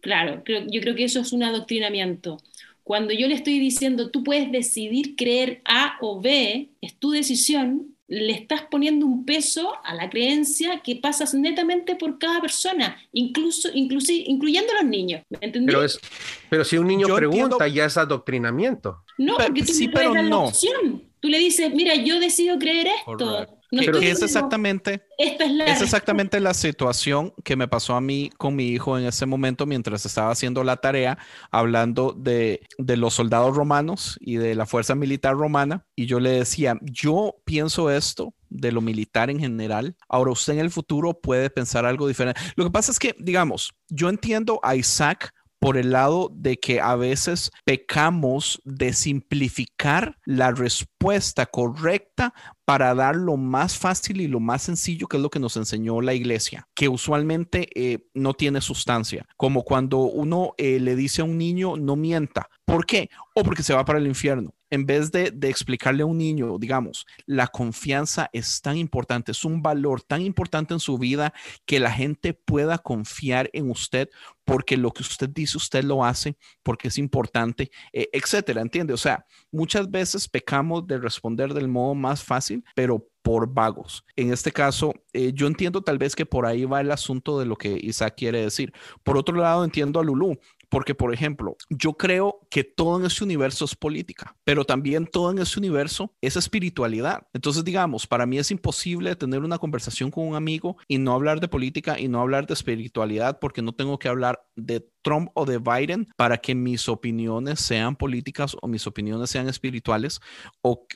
claro, creo, yo creo que eso es un adoctrinamiento. cuando yo le estoy diciendo, tú puedes decidir creer A o B, es tu decisión, le estás poniendo un peso a la creencia que pasas netamente por cada persona, incluso, inclusive, incluyendo a los niños. ¿Me entendí? Pero, es, pero si un niño Yo pregunta, entiendo- ya es adoctrinamiento. no, pero- porque tú sí, le pero la no. opción. Tú le dices, mira, yo decido creer esto. No es exactamente Esta es la Es (laughs) exactamente la situación que me pasó a mí con mi hijo en ese momento mientras estaba haciendo la tarea, hablando de, de los soldados romanos y de la fuerza militar romana. Y yo le decía, yo pienso esto de lo militar en general. Ahora usted en el futuro puede pensar algo diferente. Lo que pasa es que, digamos, yo entiendo a Isaac por el lado de que a veces pecamos de simplificar la respuesta correcta para dar lo más fácil y lo más sencillo, que es lo que nos enseñó la iglesia, que usualmente eh, no tiene sustancia, como cuando uno eh, le dice a un niño no mienta. ¿Por qué? O porque se va para el infierno. En vez de, explicarle a un niño, digamos, la confianza es tan importante, es un valor tan importante en su vida que la gente pueda confiar en usted porque lo que usted dice, usted lo hace, porque es importante, eh, etcétera, ¿entiende? O sea, muchas veces pecamos de responder del modo más fácil, pero por vagos. En este caso, eh, yo entiendo tal vez que por ahí va el asunto de lo que Isaac quiere decir. Por otro lado, entiendo a Lulú, porque, por ejemplo, yo creo que todo en este universo es política, pero también todo en este universo es espiritualidad. Entonces, digamos, para mí es imposible tener una conversación con un amigo y no hablar de política y no hablar de espiritualidad porque no tengo que hablar de Trump o de Biden para que mis opiniones sean políticas o mis opiniones sean espirituales o,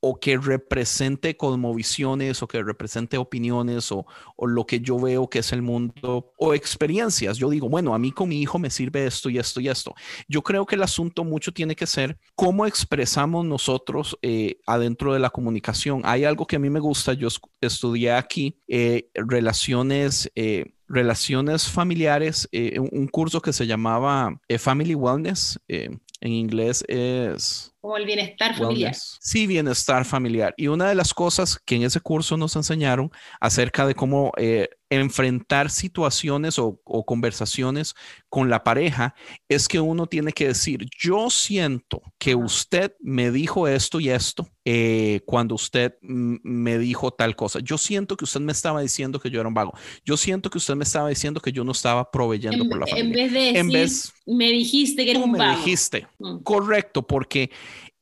o que represente cosmovisiones o que represente opiniones o, o, lo que yo veo que es el mundo o experiencias. Yo digo, bueno, a mí con mi hijo me sirve esto y esto y esto. Yo creo que el asunto mucho tiene que ser cómo expresamos nosotros eh, adentro de la comunicación. Hay algo que a mí me gusta, yo estudié aquí, eh, relaciones. Eh, relaciones familiares, eh, un, curso que se llamaba Family Wellness, en inglés es... Como el bienestar familiar. Wellness. Sí, bienestar familiar. Y una de las cosas que en ese curso nos enseñaron acerca de cómo eh, enfrentar situaciones o, o, conversaciones con la pareja es que uno tiene que decir, yo siento que usted me dijo esto y esto eh, cuando usted me dijo tal cosa. Yo siento que usted me estaba diciendo que yo era un vago. Yo siento que usted me estaba diciendo que yo no estaba proveyendo en, por la familia. En vez de decir, en vez, me dijiste que era un me vago. dijiste. Mm. Correcto, porque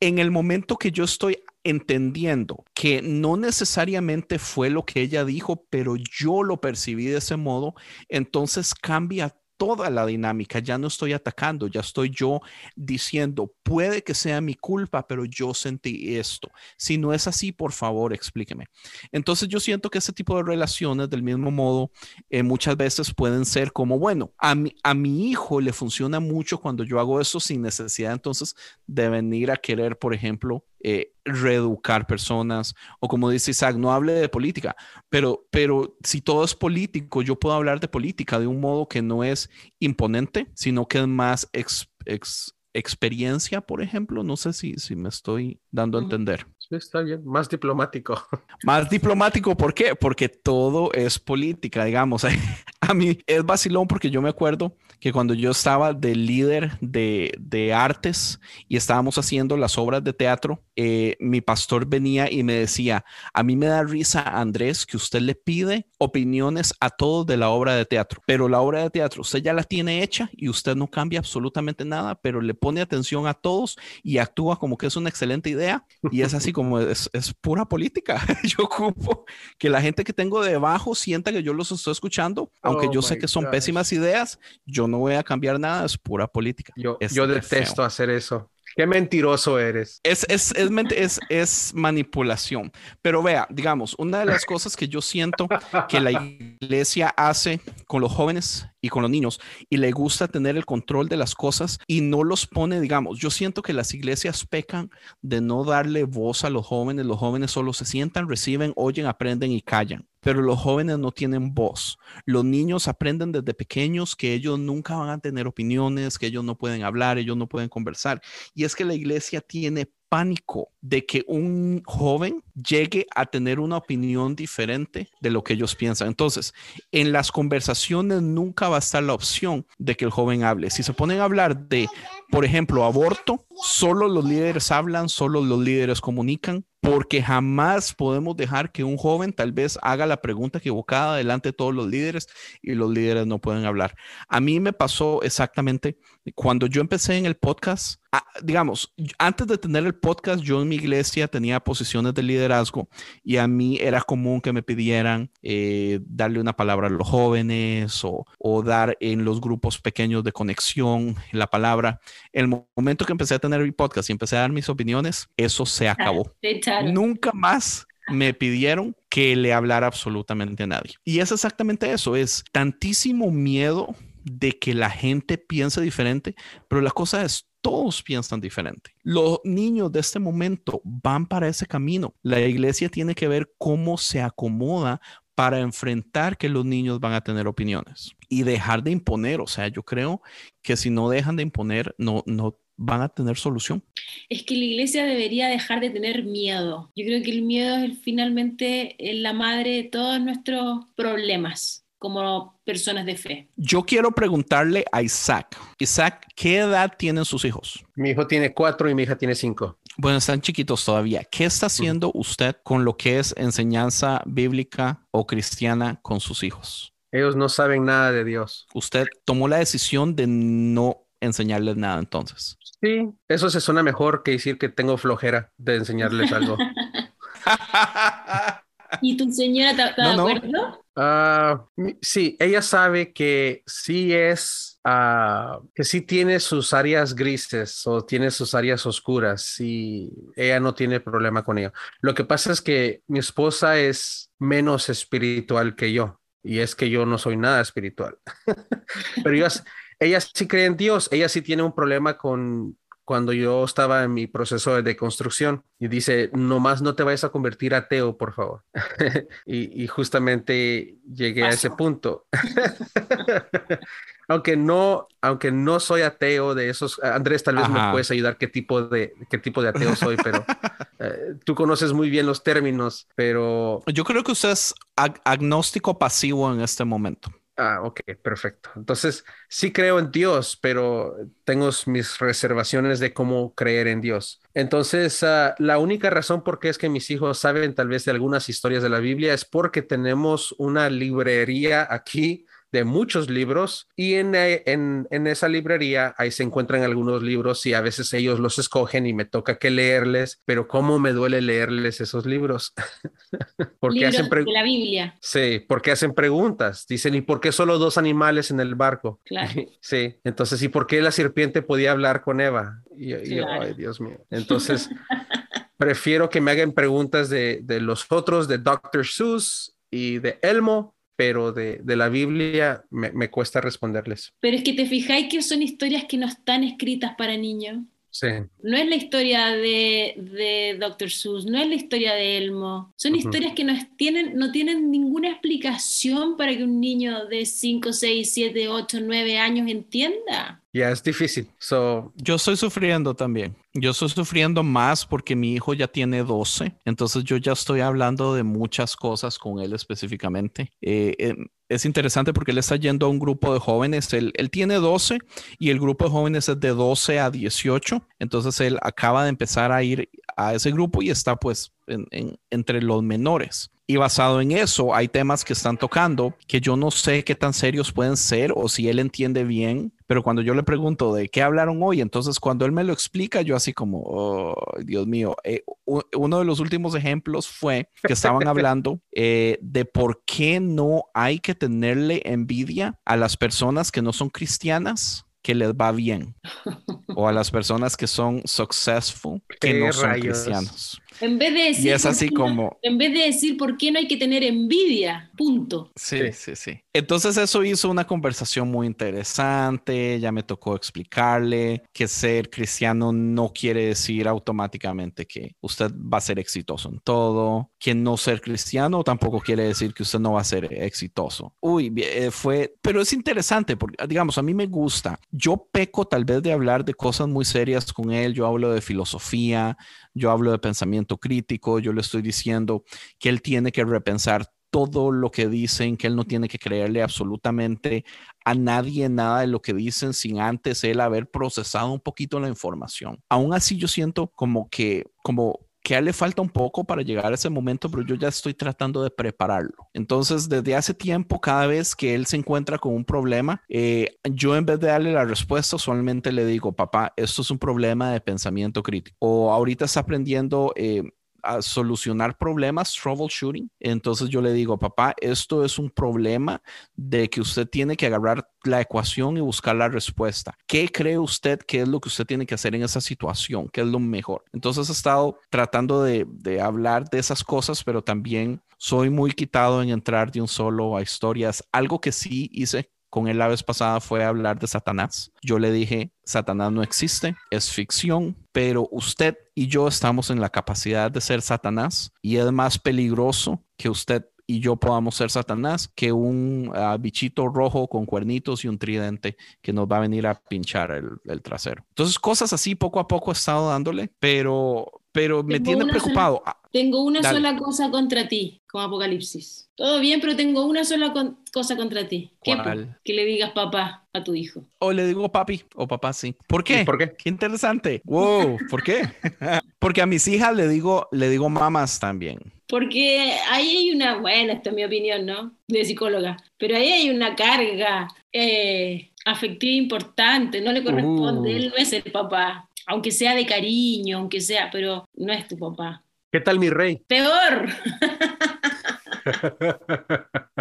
en el momento que yo estoy entendiendo que no necesariamente fue lo que ella dijo, pero yo lo percibí de ese modo, entonces cambia toda la dinámica. Ya no estoy atacando, ya estoy yo diciendo, puede que sea mi culpa, pero yo sentí esto. Si no es así, por favor, explíqueme. Entonces yo siento que ese tipo de relaciones, del mismo modo, eh, muchas veces pueden ser como, bueno, a mi, a mi hijo le funciona mucho cuando yo hago eso sin necesidad entonces de venir a querer, por ejemplo, eh, reeducar personas o como dice Isaac, no hable de política, pero, pero si todo es político, yo puedo hablar de política de un modo que no es imponente, sino que es más ex, ex, experiencia, por ejemplo. No sé si, si me estoy dando a entender. Sí, está bien, más diplomático. (laughs) Más diplomático, ¿por qué? Porque todo es política, digamos. (laughs) A mí es vacilón porque yo me acuerdo que cuando yo estaba de líder de, de artes y estábamos haciendo las obras de teatro, eh, mi pastor venía y me decía, a mí me da risa, Andrés, que usted le pide opiniones a todos de la obra de teatro, pero la obra de teatro usted ya la tiene hecha y usted no cambia absolutamente nada, pero le pone atención a todos y actúa como que es una excelente idea y es así como es, es pura política. (laughs) yo ocupo que la gente que tengo debajo sienta que yo los estoy escuchando, aunque oh yo sé que son pésimas ideas, yo no voy a cambiar nada, es pura política. Yo, es yo detesto feo. hacer eso. Qué mentiroso eres. Es, es, es, es, es, manipulación. Pero vea, digamos, una de las cosas que yo siento que la iglesia hace con los jóvenes y con los niños y le gusta tener el control de las cosas y no los pone, digamos, yo siento que las iglesias pecan de no darle voz a los jóvenes. Los jóvenes solo se sientan, reciben, oyen, aprenden y callan pero los jóvenes no tienen voz. Los niños aprenden desde pequeños que ellos nunca van a tener opiniones, que ellos no pueden hablar, ellos no pueden conversar. Y es que la iglesia tiene pánico de que un joven llegue a tener una opinión diferente de lo que ellos piensan. Entonces, en las conversaciones nunca va a estar la opción de que el joven hable. Si se ponen a hablar de, por ejemplo, aborto, solo los líderes hablan, solo los líderes comunican, porque jamás podemos dejar que un joven tal vez haga la pregunta equivocada delante de todos los líderes y los líderes no pueden hablar. A mí me pasó exactamente cuando yo empecé en el podcast, ah, digamos, antes de tener el podcast, yo en mi iglesia tenía posiciones de liderazgo y a mí era común que me pidieran eh, darle una palabra a los jóvenes o, o, dar en los grupos pequeños de conexión la palabra. El momento que empecé a tener mi podcast y empecé a dar mis opiniones, eso se (laughs) acabó. Nunca más me pidieron que le hablara absolutamente a nadie. Y es exactamente eso, es tantísimo miedo de que la gente piense diferente, pero la cosa es, todos piensan diferente. Los niños de este momento van para ese camino. La iglesia tiene que ver cómo se acomoda para enfrentar que los niños van a tener opiniones y dejar de imponer. O sea, yo creo que si no dejan de imponer, no, no van a tener solución. Es que la iglesia debería dejar de tener miedo. Yo creo que el miedo es finalmente la madre de todos nuestros problemas como personas de fe. Yo quiero preguntarle a Isaac. Isaac, ¿qué edad tienen sus hijos? Mi hijo tiene cuatro y mi hija tiene cinco. Bueno, están chiquitos todavía. ¿Qué está haciendo usted con lo que es enseñanza bíblica o cristiana con sus hijos? Ellos no saben nada de Dios. Usted tomó la decisión de no enseñarles nada entonces. Sí, eso se suena mejor que decir que tengo flojera de enseñarles algo. (laughs) (laughs) ¿Y tu señora está de acuerdo? Ah, sí, ella sabe que sí es, uh, que sí tiene sus áreas grises o tiene sus áreas oscuras y ella no tiene problema con ello. Lo que pasa es que mi esposa es menos espiritual que yo y es que yo no soy nada espiritual. (laughs) Pero ella, ella sí cree en Dios, ella sí tiene un problema con cuando yo estaba en mi proceso de deconstrucción y dice, nomás no te vayas a convertir ateo, por favor. (laughs) y, justamente llegué a ese punto. (laughs) aunque no, aunque no soy ateo de esos, Andrés, tal vez me puedes ayudar qué tipo de, qué tipo de ateo soy, pero (laughs) eh, tú conoces muy bien los términos, pero... Yo creo que usted es agnóstico pasivo en este momento. Ah, ok, perfecto. Entonces, sí creo en Dios, pero tengo mis reservaciones de cómo creer en Dios. Entonces, ah, la única razón por qué es que mis hijos saben tal vez de algunas historias de la Biblia es porque tenemos una librería aquí de muchos libros y en, eh, en, en, esa librería ahí se encuentran algunos libros y a veces ellos los escogen y me toca que leerles, pero cómo me duele leerles esos libros. (laughs) porque hacen de la Biblia. Sí, porque hacen preguntas. Dicen, ¿y por qué solo dos animales en el barco? Claro. (laughs) sí, entonces, ¿y por qué la serpiente podía hablar con Eva? Y, ay, Dios mío. Entonces... (laughs) prefiero que me hagan preguntas de, de los otros, de Dr. Seuss y de Elmo, pero de, la Biblia me, cuesta responderles. Pero es que te fijáis que son historias que no están escritas para niños. Sí. No es la historia de, de Dr. Seuss, no es la historia de Elmo. Son historias que no tienen, no tienen ninguna explicación para que un niño de 5, 6, 7, 8, 9 años entienda. Ya es difícil. So... Yo estoy sufriendo también. Yo estoy sufriendo más porque mi hijo ya tiene 12, entonces yo ya estoy hablando de muchas cosas con él específicamente. Eh, em, es interesante porque él está yendo a un grupo de jóvenes, él, él, tiene 12 y el grupo de jóvenes es de 12 a 18, entonces él acaba de empezar a ir a ese grupo y está pues en, entre los menores. Y basado en eso, hay temas que están tocando que yo no sé qué tan serios pueden ser o si él entiende bien, pero cuando yo le pregunto de qué hablaron hoy, entonces cuando él me lo explica, yo así como, oh, Dios mío, eh, uno de los últimos ejemplos fue que estaban (laughs) hablando eh, de por qué no hay que tenerle envidia a las personas que no son cristianas que les va bien (laughs) o a las personas que son successful que no son cristianos. En vez de decir, y es así como... en vez de decir por qué no hay que tener envidia, punto. Sí, sí, sí. Entonces eso hizo una conversación muy interesante, ya me tocó explicarle que ser cristiano no quiere decir automáticamente que usted va a ser exitoso en todo, que no ser cristiano tampoco quiere decir que usted no va a ser exitoso. Uy, eh, fue, pero es interesante porque, digamos, a mí me gusta, yo peco tal vez de hablar de cosas muy serias con él, yo hablo de filosofía, yo hablo de pensamiento crítico, yo le estoy diciendo que él tiene que repensar todo lo que dicen, que él no tiene que creerle absolutamente a nadie nada de lo que dicen sin antes él haber procesado un poquito la información. Aún así yo siento como que, como que le falta un poco para llegar a ese momento, pero yo ya estoy tratando de prepararlo. Entonces, desde hace tiempo, cada vez que él se encuentra con un problema, eh, yo en vez de darle la respuesta, solamente le digo, papá, esto es un problema de pensamiento crítico. O ahorita está aprendiendo eh, a solucionar problemas, troubleshooting. Entonces yo le digo, papá, esto es un problema de que usted tiene que agarrar la ecuación y buscar la respuesta. ¿Qué cree usted que es lo que usted tiene que hacer en esa situación? ¿Qué es lo mejor? Entonces he estado tratando de, de hablar de esas cosas, pero también soy muy quitado en entrar de un solo a historias. Algo que sí hice con él la vez pasada fue hablar de Satanás. Yo le dije, Satanás no existe, es ficción, pero usted y yo estamos en la capacidad de ser Satanás y es más peligroso que usted y yo podamos ser Satanás que un ah, bichito rojo con cuernitos y un tridente que nos va a venir a pinchar el, el trasero. Entonces, cosas así poco a poco he estado dándole, pero, pero me tiene preocupado. Ah, Tengo una Dale. sola cosa contra ti, como Apocalipsis. Todo bien, pero tengo una sola con- cosa contra ti. ¿Qué. Que le digas papá a tu hijo. O le digo papi o papá, sí. ¿Por qué? ¿Por qué? Qué interesante. Wow, ¿por qué? (laughs) Porque a mis hijas le digo, le digo mamás también. Porque ahí hay una, bueno, esta es mi opinión, ¿no? De psicóloga, pero ahí hay una carga eh, afectiva importante, no le corresponde, Uh. él no es el papá, aunque sea de cariño, aunque sea, pero no es tu papá. ¿Qué tal mi rey? Peor. (laughs)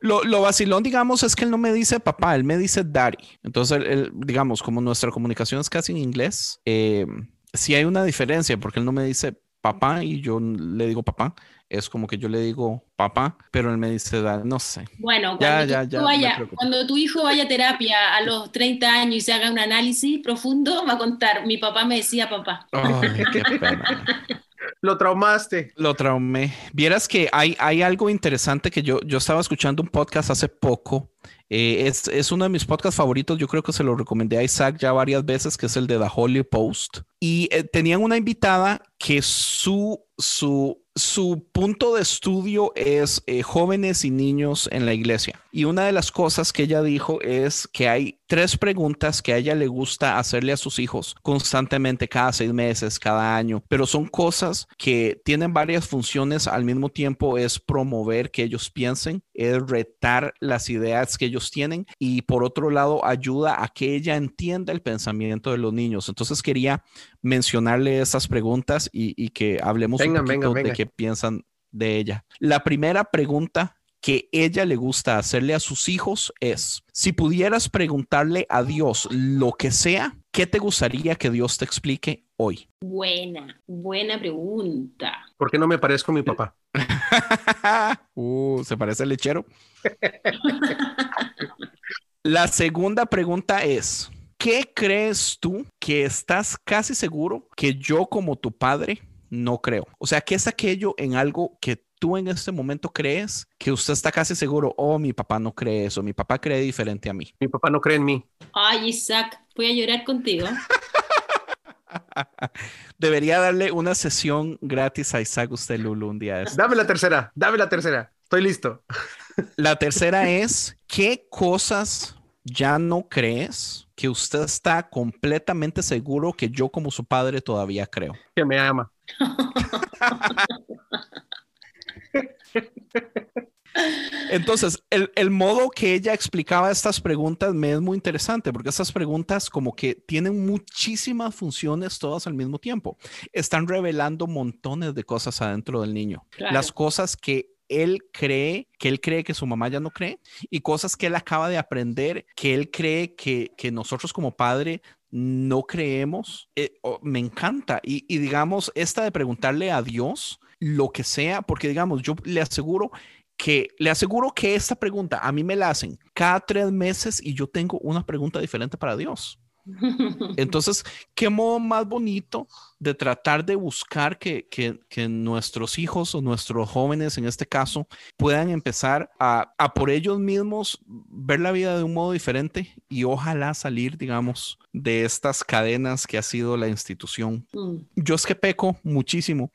Lo, lo vacilón, digamos, es que él no me dice papá, él me dice daddy. Entonces, él- él, digamos, como nuestra comunicación es casi en inglés, eh, sí hay una diferencia porque él no me dice papá y yo le digo papá. Es como que yo le digo papá, pero él me dice daddy. No sé. Bueno, Ya, cuando, ya, tu, ya, vaya, cuando tu hijo vaya a terapia a los 30 años y se haga un análisis profundo, va a contar, mi papá me decía papá. Ay, qué (laughs) pena. Lo traumaste. Lo traumé. Vieras que hay, hay algo interesante que yo, yo estaba escuchando un podcast hace poco. Eh, es, es uno de mis podcasts favoritos. Yo creo que se lo recomendé a Isaac ya varias veces, que es el de The Holy Post. Y eh, tenían una invitada que su, su, su punto de estudio es eh, jóvenes y niños en la iglesia. Y una de las cosas que ella dijo es que hay tres preguntas que a ella le gusta hacerle a sus hijos constantemente, cada seis meses, cada año, pero son cosas que tienen varias funciones al mismo tiempo, es promover que ellos piensen, es retar las ideas que ellos tienen y por otro lado ayuda a que ella entienda el pensamiento de los niños. Entonces quería mencionarle esas preguntas y, y que hablemos Venga, un poquito venga, venga. de qué piensan de ella. La primera pregunta que ella le gusta hacerle a sus hijos es, si pudieras preguntarle a Dios lo que sea, ¿qué te gustaría que Dios te explique hoy? Buena, buena pregunta. ¿Por qué no me parezco a mi papá? (laughs) uh, ¿se parece al lechero? (laughs) La segunda pregunta es, ¿qué crees tú que estás casi seguro que yo como tu padre no creo? O sea, ¿qué es aquello en algo que tú en este momento crees que usted está casi seguro, oh, mi papá no cree eso, mi papá cree diferente a mí? Mi papá no cree en mí. Ay, Isaac, voy a llorar contigo. (laughs) Debería darle una sesión gratis a Isaac usted, Lulu, un día de. Dame la tercera, dame la tercera. Estoy listo. (laughs) La tercera es, ¿qué cosas ya no crees que usted está completamente seguro que yo como su padre todavía creo? Que me ama. (laughs) Entonces, el, el modo que ella explicaba estas preguntas me es muy interesante porque estas preguntas como que tienen muchísimas funciones todas al mismo tiempo. Están revelando montones de cosas adentro del niño. Claro. Las cosas que él cree, que él cree que su mamá ya no cree y cosas que él acaba de aprender, que él cree que, que nosotros como padre no creemos. Eh, oh, me encanta. Y, y digamos, esta de preguntarle a Dios lo que sea, porque digamos, yo le aseguro que le aseguro que esta pregunta a mí me la hacen cada tres meses y yo tengo una pregunta diferente para Dios. (laughs) Entonces, ¿qué modo más bonito de tratar de buscar que, nuestros hijos o nuestros jóvenes, en este caso, puedan empezar a, por ellos mismos ver la vida de un modo diferente y ojalá salir, digamos, de estas cadenas que ha sido la institución. Mm. Yo es que peco muchísimo.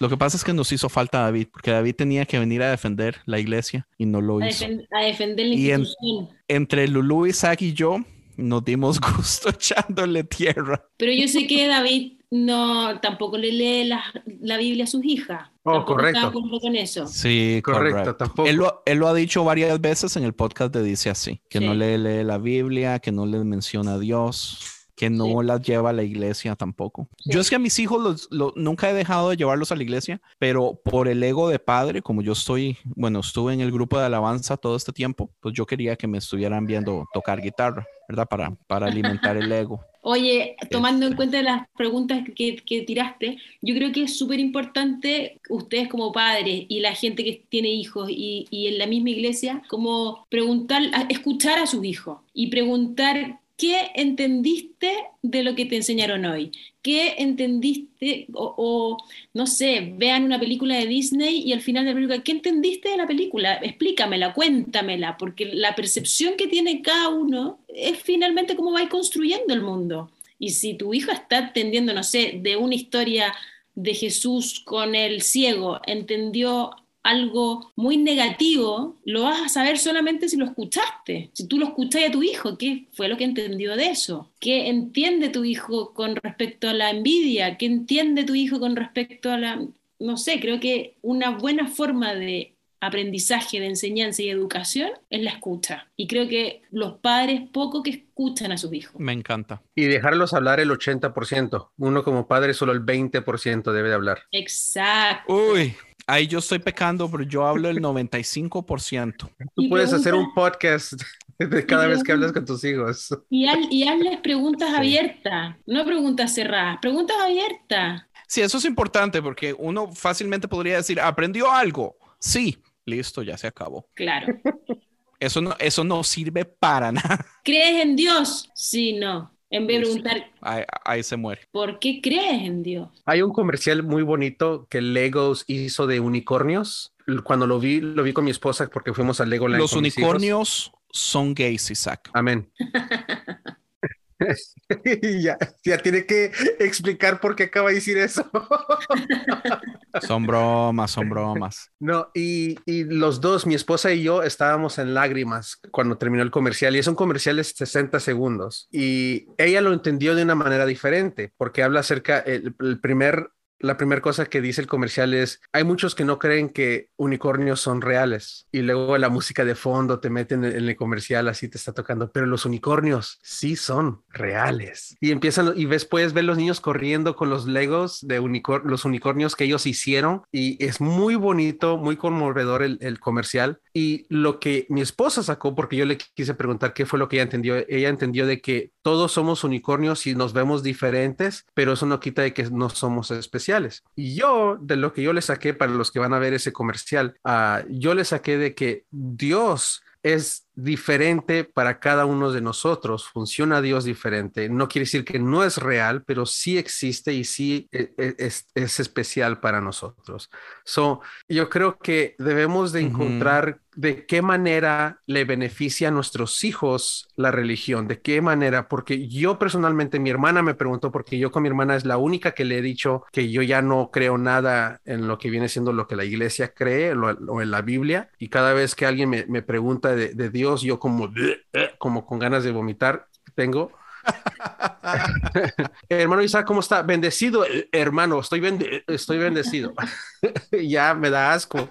Lo que pasa es que nos hizo falta David, porque David tenía que venir a defender la iglesia y no lo hizo. a defender la institución. entre Lulu, Isaac y yo, nos dimos (laughs) gusto echándole tierra. Pero yo sé que David no tampoco le lee la, Biblia a sus hijas. Oh, correcto. con eso. Sí, correcto. Tampoco. Él lo, ha dicho varias veces en el podcast de Dice Así, que no le lee la Biblia, que no le menciona a Dios que no las lleva a la iglesia tampoco. Yo es que a mis hijos nunca he dejado de llevarlos a la iglesia, pero por el ego de padre, como yo estoy, bueno, estuve en el grupo de alabanza todo este tiempo, pues yo quería que me estuvieran viendo tocar guitarra, ¿verdad? Para, para alimentar el ego. (laughs) Oye, tomando en cuenta las preguntas que, que tiraste, yo creo que es súper importante ustedes como padres y la gente que tiene hijos y, y en la misma iglesia, como preguntar, escuchar a sus hijos y preguntar ¿qué entendiste de lo que te enseñaron hoy? ¿Qué entendiste? O, no sé, vean una película de Disney y al final de la película, ¿qué entendiste de la película? Explícamela, cuéntamela, porque la percepción que tiene cada uno es finalmente cómo va construyendo el mundo. Y si tu hijo está entendiendo, no sé, de una historia de Jesús con el ciego, entendió algo muy negativo, lo vas a saber solamente si lo escuchaste. Si tú lo escuchaste a tu hijo, ¿qué fue lo que entendió de eso? ¿Qué entiende tu hijo con respecto a la envidia? ¿Qué entiende tu hijo con respecto a la... No sé, creo que una buena forma de aprendizaje, de enseñanza y educación es la escucha. Y creo que los padres poco que escuchan a sus hijos. Me encanta. Y dejarlos hablar el 80%. Uno como padre solo el 20% debe de hablar. Exacto. Uy, Ahí yo estoy pecando, pero yo hablo el 95%. Tú puedes hacer un podcast de cada vez que hablas con tus hijos. Y, hazles preguntas abiertas, no preguntas cerradas, preguntas abiertas. Sí, eso es importante porque uno fácilmente podría decir, ¿aprendió algo? Sí, listo, ya se acabó. Claro. Eso no, eso no sirve para nada. ¿Crees en Dios? Sí, no. En vez de preguntar, ahí, se muere. ¿Por qué crees en Dios? Hay un comercial muy bonito que Legos hizo de unicornios. Cuando lo vi, lo vi con mi esposa porque fuimos al Legoland. Los unicornios son gays, Isaac. Amén. (laughs) (laughs) ya, ya tiene que explicar por qué acaba de decir eso. (laughs) son bromas, son bromas. No, y, y, los dos, mi esposa y yo, estábamos en lágrimas cuando terminó el comercial y es un comercial de 60 segundos y ella lo entendió de una manera diferente porque habla acerca, el, el primer la primera cosa que dice el comercial es, hay muchos que no creen que unicornios son reales y luego la música de fondo te meten en el comercial así te está tocando, pero los unicornios sí son reales. Y empiezan y ves, puedes ver los niños corriendo con los legos de los unicornios que ellos hicieron y es muy bonito, muy conmovedor el, el comercial. Y lo que mi esposa sacó, porque yo le quise preguntar qué fue lo que ella entendió, ella entendió de que todos somos unicornios y nos vemos diferentes, pero eso no quita de que no somos especiales y yo, de lo que yo le saqué para los que van a ver ese comercial, uh, yo le saqué de que Dios es diferente para cada uno de nosotros, funciona Dios diferente. No quiere decir que no es real, pero sí existe y sí e, e, es, es, especial para nosotros. So, yo creo que debemos de encontrar de qué manera le beneficia a nuestros hijos la religión, de qué manera, porque yo personalmente, mi hermana me preguntó, porque yo con mi hermana es la única que le he dicho que yo ya no creo nada en lo que viene siendo lo que la iglesia cree o en la Biblia, y cada vez que alguien me, me pregunta de, de, Dios, yo como, como con ganas de vomitar tengo. (laughs) hermano Isaac, ¿cómo está? Bendecido, hermano, estoy, estoy bendecido. (laughs) ya me da asco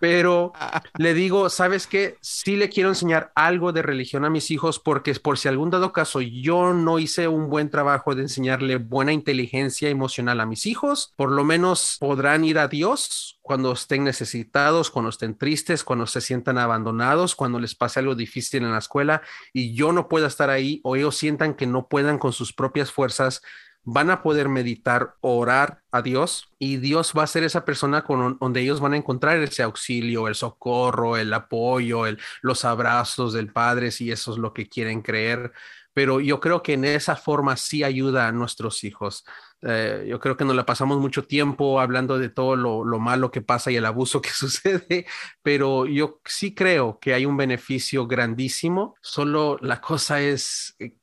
pero le digo, ¿sabes qué? Sí le quiero enseñar algo de religión a mis hijos porque por si algún dado caso yo no hice un buen trabajo de enseñarle buena inteligencia emocional a mis hijos, por lo menos podrán ir a Dios cuando estén necesitados, cuando estén tristes, cuando se sientan abandonados, cuando les pase algo difícil en la escuela y yo no pueda estar ahí o ellos sientan que no puedan con sus propias fuerzas van a poder meditar, orar a Dios y Dios va a ser esa persona donde ellos van a encontrar ese auxilio, el socorro, el apoyo, los abrazos del Padre, si eso es lo que quieren creer. pero yo creo que en esa forma sí ayuda a nuestros hijos. Eh, yo creo que nos la pasamos mucho tiempo hablando de todo lo, lo, malo que pasa y el abuso que (laughs) sucede, pero yo sí creo que hay un beneficio grandísimo. Solo la cosa es eh,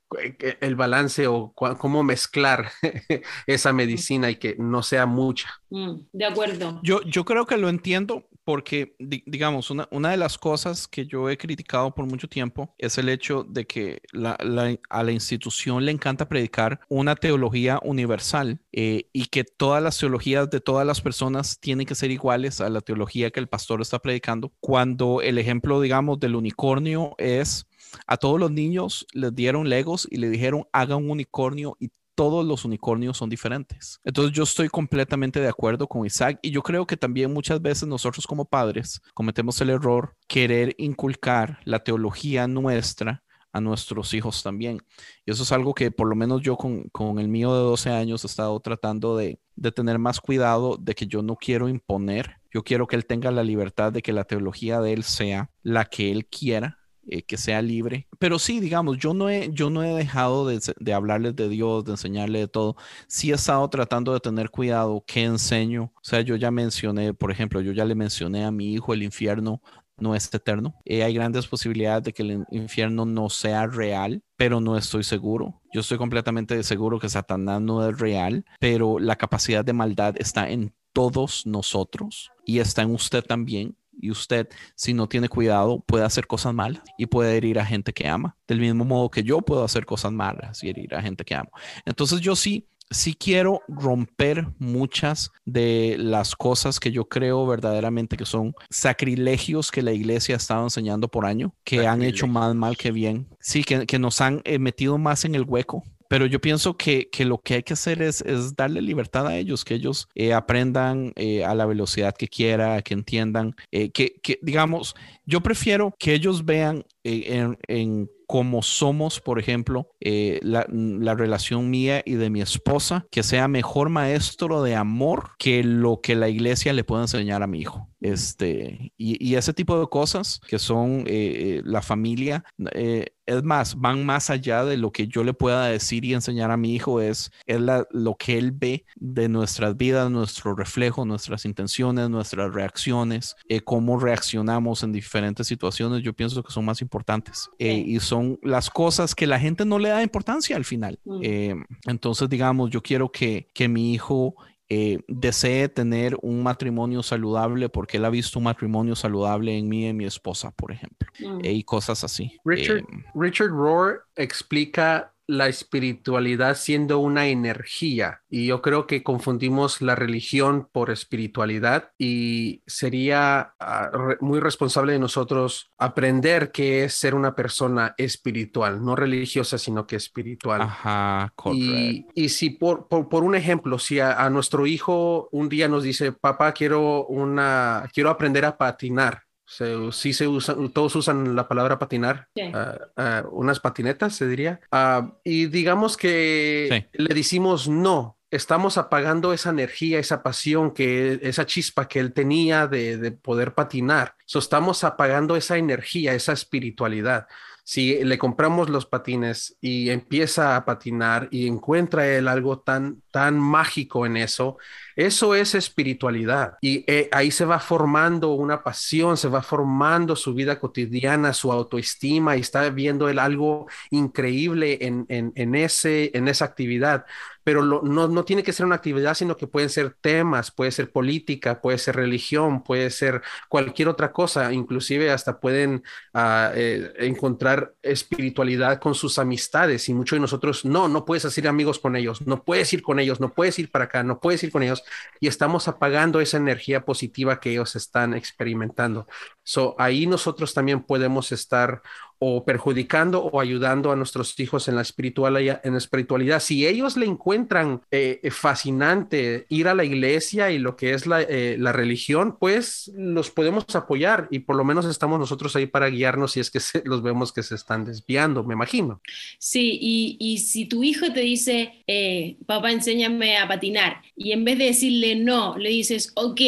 el balance o cómo mezclar (laughs) esa medicina y que no sea mucha. Mm, de acuerdo. Yo, yo creo que lo entiendo porque, digamos, una, una, de las cosas que yo he criticado por mucho tiempo es el hecho de que la, a la institución le encanta predicar una teología universal eh, y que todas las teologías de todas las personas tienen que ser iguales a la teología que el pastor está predicando, cuando el ejemplo, digamos, del unicornio es a todos los niños les dieron legos y le dijeron haga un unicornio y todos los unicornios son diferentes. Entonces yo estoy completamente de acuerdo con Isaac y yo creo que también muchas veces nosotros como padres cometemos el error querer inculcar la teología nuestra a nuestros hijos también. Y eso es algo que por lo menos yo con, el mío de 12 años he estado tratando de, de tener más cuidado de que yo no quiero imponer, yo quiero que él tenga la libertad de que la teología de él sea la que él quiera eh, que sea libre. Pero sí, digamos, yo no he, yo no he dejado de, de, hablarles de Dios, de enseñarle de todo. Sí he estado tratando de tener cuidado qué enseño. O sea, yo ya mencioné, por ejemplo, yo ya le mencioné a mi hijo el infierno no es eterno. Eh, hay grandes posibilidades de que el infierno no sea real, pero no estoy seguro. Yo estoy completamente seguro que Satanás no es real, pero la capacidad de maldad está en todos nosotros y está en usted también y usted, si no tiene cuidado, puede hacer cosas malas y puede herir a gente que ama. Del mismo modo que yo puedo hacer cosas malas y herir a gente que amo. Entonces yo sí, sí quiero romper muchas de las cosas que yo creo verdaderamente que son sacrilegios que la iglesia ha estado enseñando por año, que han hecho más mal que bien. Sí, que, que nos han eh, metido más en el hueco pero yo pienso que, que, lo que hay que hacer es, es darle libertad a ellos, que ellos eh, aprendan eh, a la velocidad que quiera, que entiendan, eh, que, digamos, yo prefiero que ellos vean en, en cómo somos, por ejemplo, la, la, relación mía y de mi esposa, que sea mejor maestro de amor que lo que la iglesia le puede enseñar a mi hijo. Este, y, y ese tipo de cosas que son la familia, es más, van más allá de lo que yo le pueda decir y enseñar a mi hijo, es, es lo que él ve de nuestras vidas, nuestro reflejo, nuestras intenciones, nuestras reacciones, eh, cómo reaccionamos en diferentes situaciones, yo pienso que son más importantes eh, y son las cosas que la gente no le da importancia al final. Mm. Eh, entonces, digamos, yo quiero que, que mi hijo eh, desee tener un matrimonio saludable porque él ha visto un matrimonio saludable en mí y en mi esposa, por ejemplo, mm. y cosas así. Richard, eh, Richard Rohr explica la espiritualidad siendo una energía y yo creo que confundimos la religión por espiritualidad y sería ah, muy responsable de nosotros aprender qué es ser una persona espiritual, no religiosa, sino que espiritual. Ajá, y, y, si por, por, un ejemplo, si a, nuestro hijo un día nos dice, papá, quiero, una, quiero aprender a patinar, se, sí se usan, todos usan la palabra patinar, ah, ah, unas patinetas se diría. Ah, y digamos que le decimos no, estamos apagando esa energía, esa pasión, que, esa chispa que él tenía de, de poder patinar. So, estamos apagando esa energía, esa espiritualidad si le compramos los patines y empieza a patinar y encuentra él algo tan, tan mágico en eso, eso es espiritualidad. Y eh, ahí se va formando una pasión, se va formando su vida cotidiana, su autoestima y está viendo él algo increíble en, en, en ese, en esa actividad pero no, no, tiene que ser una actividad, sino que pueden ser temas, puede ser política, puede ser religión, puede ser cualquier otra cosa, inclusive hasta pueden ah, eh, encontrar espiritualidad con sus amistades y muchos de nosotros, no, no puedes hacer amigos con ellos, no puedes ir con ellos, no puedes ir para acá, no puedes ir con ellos y estamos apagando esa energía positiva que ellos están experimentando. So, ahí nosotros también podemos estar o perjudicando o ayudando a nuestros hijos en la espiritualidad. En la espiritualidad. Si ellos le encuentran eh, fascinante ir a la iglesia y lo que es la, eh, la, religión, pues los podemos apoyar y por lo menos estamos nosotros ahí para guiarnos si es que (laughs) los vemos que se están desviando, me imagino. Sí, y, y si tu hijo te dice, eh, papá, enséñame a patinar, y en vez de decirle no, le dices, ok,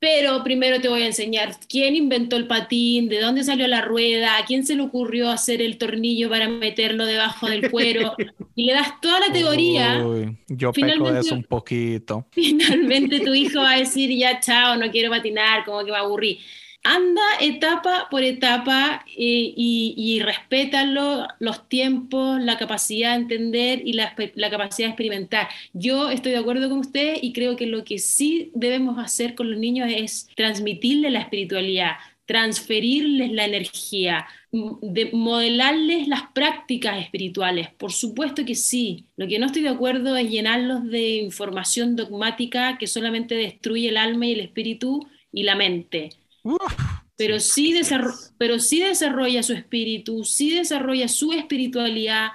pero primero te voy a enseñar quién inventó el patín, de dónde salió la rueda, a quién se le ocurrió hacer el tornillo para meterlo debajo del cuero, y le das toda la teoría. Uy, yo peco de eso un poquito. Finalmente tu hijo va a decir, ya chao, no quiero patinar, como que me aburrí. Anda etapa por etapa eh, y, y respétalo, los tiempos, la capacidad de entender y la, la capacidad de experimentar. Yo estoy de acuerdo con usted y creo que lo que sí debemos hacer con los niños es transmitirles la espiritualidad, transferirles la energía, de modelarles las prácticas espirituales. Por supuesto que sí. Lo que no estoy de acuerdo es llenarlos de información dogmática que solamente destruye el alma y el espíritu y la mente. Pero sí, desarro- pero sí desarrolla su espíritu, sí desarrolla su espiritualidad,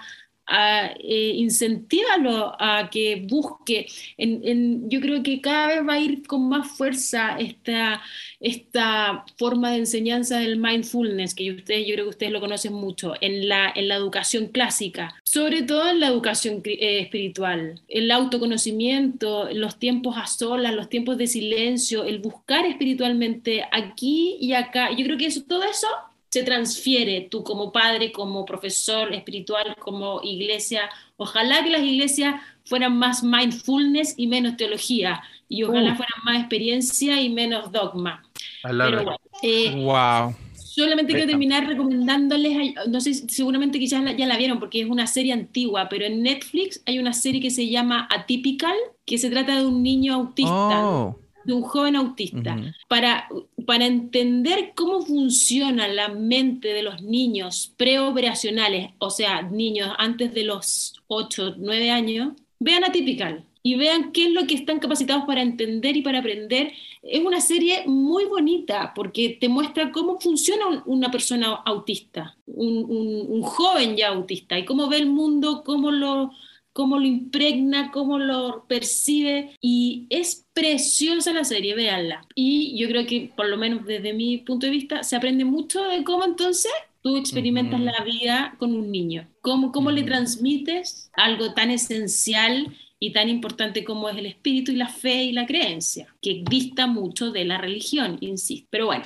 a, eh, incentívalo a que busque. En, en- yo creo que cada vez va a ir con más fuerza esta, esta forma de enseñanza del mindfulness, que ustedes, yo creo que ustedes lo conocen mucho, en la, en la educación clásica, sobre todo en la educación eh, espiritual, el autoconocimiento, los tiempos a solas, los tiempos de silencio, el buscar espiritualmente aquí y acá. Yo creo que eso, todo eso se transfiere tú como padre, como profesor espiritual, como iglesia. Ojalá que las iglesias fueran más mindfulness y menos teología, y ojalá Uh. fueran más experiencia y menos dogma. I love Pero it. bueno, eh, Wow. solamente quiero terminar recomendándoles, hay- no sé, si- seguramente quizás la- ya la vieron porque es una serie antigua, pero en Netflix hay una serie que se llama Atypical, que se trata de un niño autista Oh. De un joven autista, para, para entender cómo funciona la mente de los niños preoperacionales, o sea, niños antes de los 8, 9 años, vean Atypical y vean qué es lo que están capacitados para entender y para aprender. Es una serie muy bonita porque te muestra cómo funciona un- una persona autista, un, un- un joven ya autista, y cómo ve el mundo, cómo lo, cómo lo impregna, cómo lo percibe y es preciosa la serie, véanla. Y yo creo que por lo menos desde mi punto de vista se aprende mucho de cómo entonces tú experimentas Ujú. la vida con un niño, cómo, cómo le Ujú. transmites algo tan esencial y tan importante como es el espíritu y la fe y la creencia, que dista mucho de la religión, insisto. Pero bueno,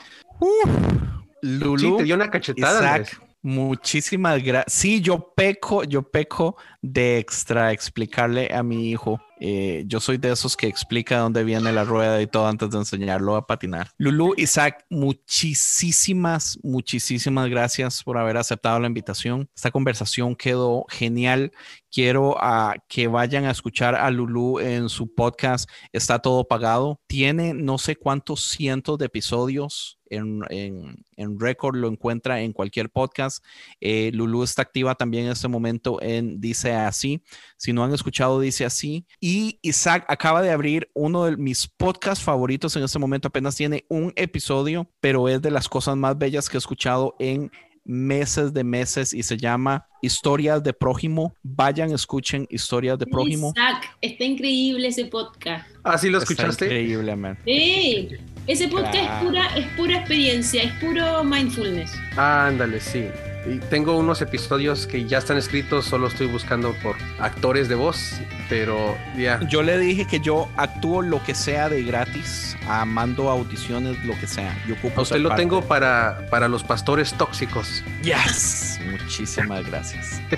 Lulu. Sí, te dio una cachetada. Isaac, muchísimas gracias. Sí, yo peco, yo peco de extra explicarle a mi hijo. Eh, yo soy de esos que explica dónde viene la rueda y todo antes de enseñarlo a patinar. Lulu, Isaac, muchísimas, muchísimas gracias por haber aceptado la invitación. Esta conversación quedó genial. Quiero ah, que vayan a escuchar a Lulu en su podcast. Está todo pagado. Tiene no sé cuántos cientos de episodios en, en, en récord. Lo encuentra en cualquier podcast. Eh, Lulu está activa también en este momento en Dice Así. Si no han escuchado Dice Así. Y Isaac acaba de abrir uno de mis podcasts favoritos en este momento. Apenas tiene un episodio, pero es de las cosas más bellas que he escuchado en meses de meses y se llama Historias de Prójimo. Vayan, escuchen Historias de Prójimo. Isaac, está increíble ese podcast. ¿Ah, sí lo Está escuchaste? increíble, man. Sí, ese podcast es, pura, es pura experiencia, es puro mindfulness. Ándale, sí. Y tengo unos episodios que ya están escritos, solo estoy buscando por actores de voz, pero ya. Yo le dije que yo actúo lo que sea de gratis, a mando audiciones, lo que sea. Yo ocupo A usted lo parte. tengo para, para los pastores tóxicos. Yes. Muchísimas gracias. (laughs)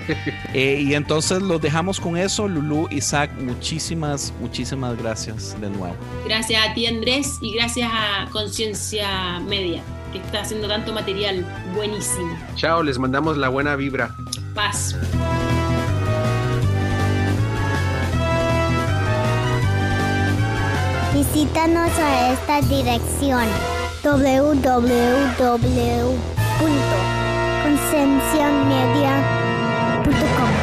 Eh, y entonces los dejamos con eso, Lulu, Isaac. Muchísimas, muchísimas gracias de nuevo. Gracias a ti Andrés y gracias a Conciencia Media, que está haciendo tanto material buenísimo. Chao, les mandamos la buena vibra. Paz. Visítanos a esta dirección www.concienciamedia.com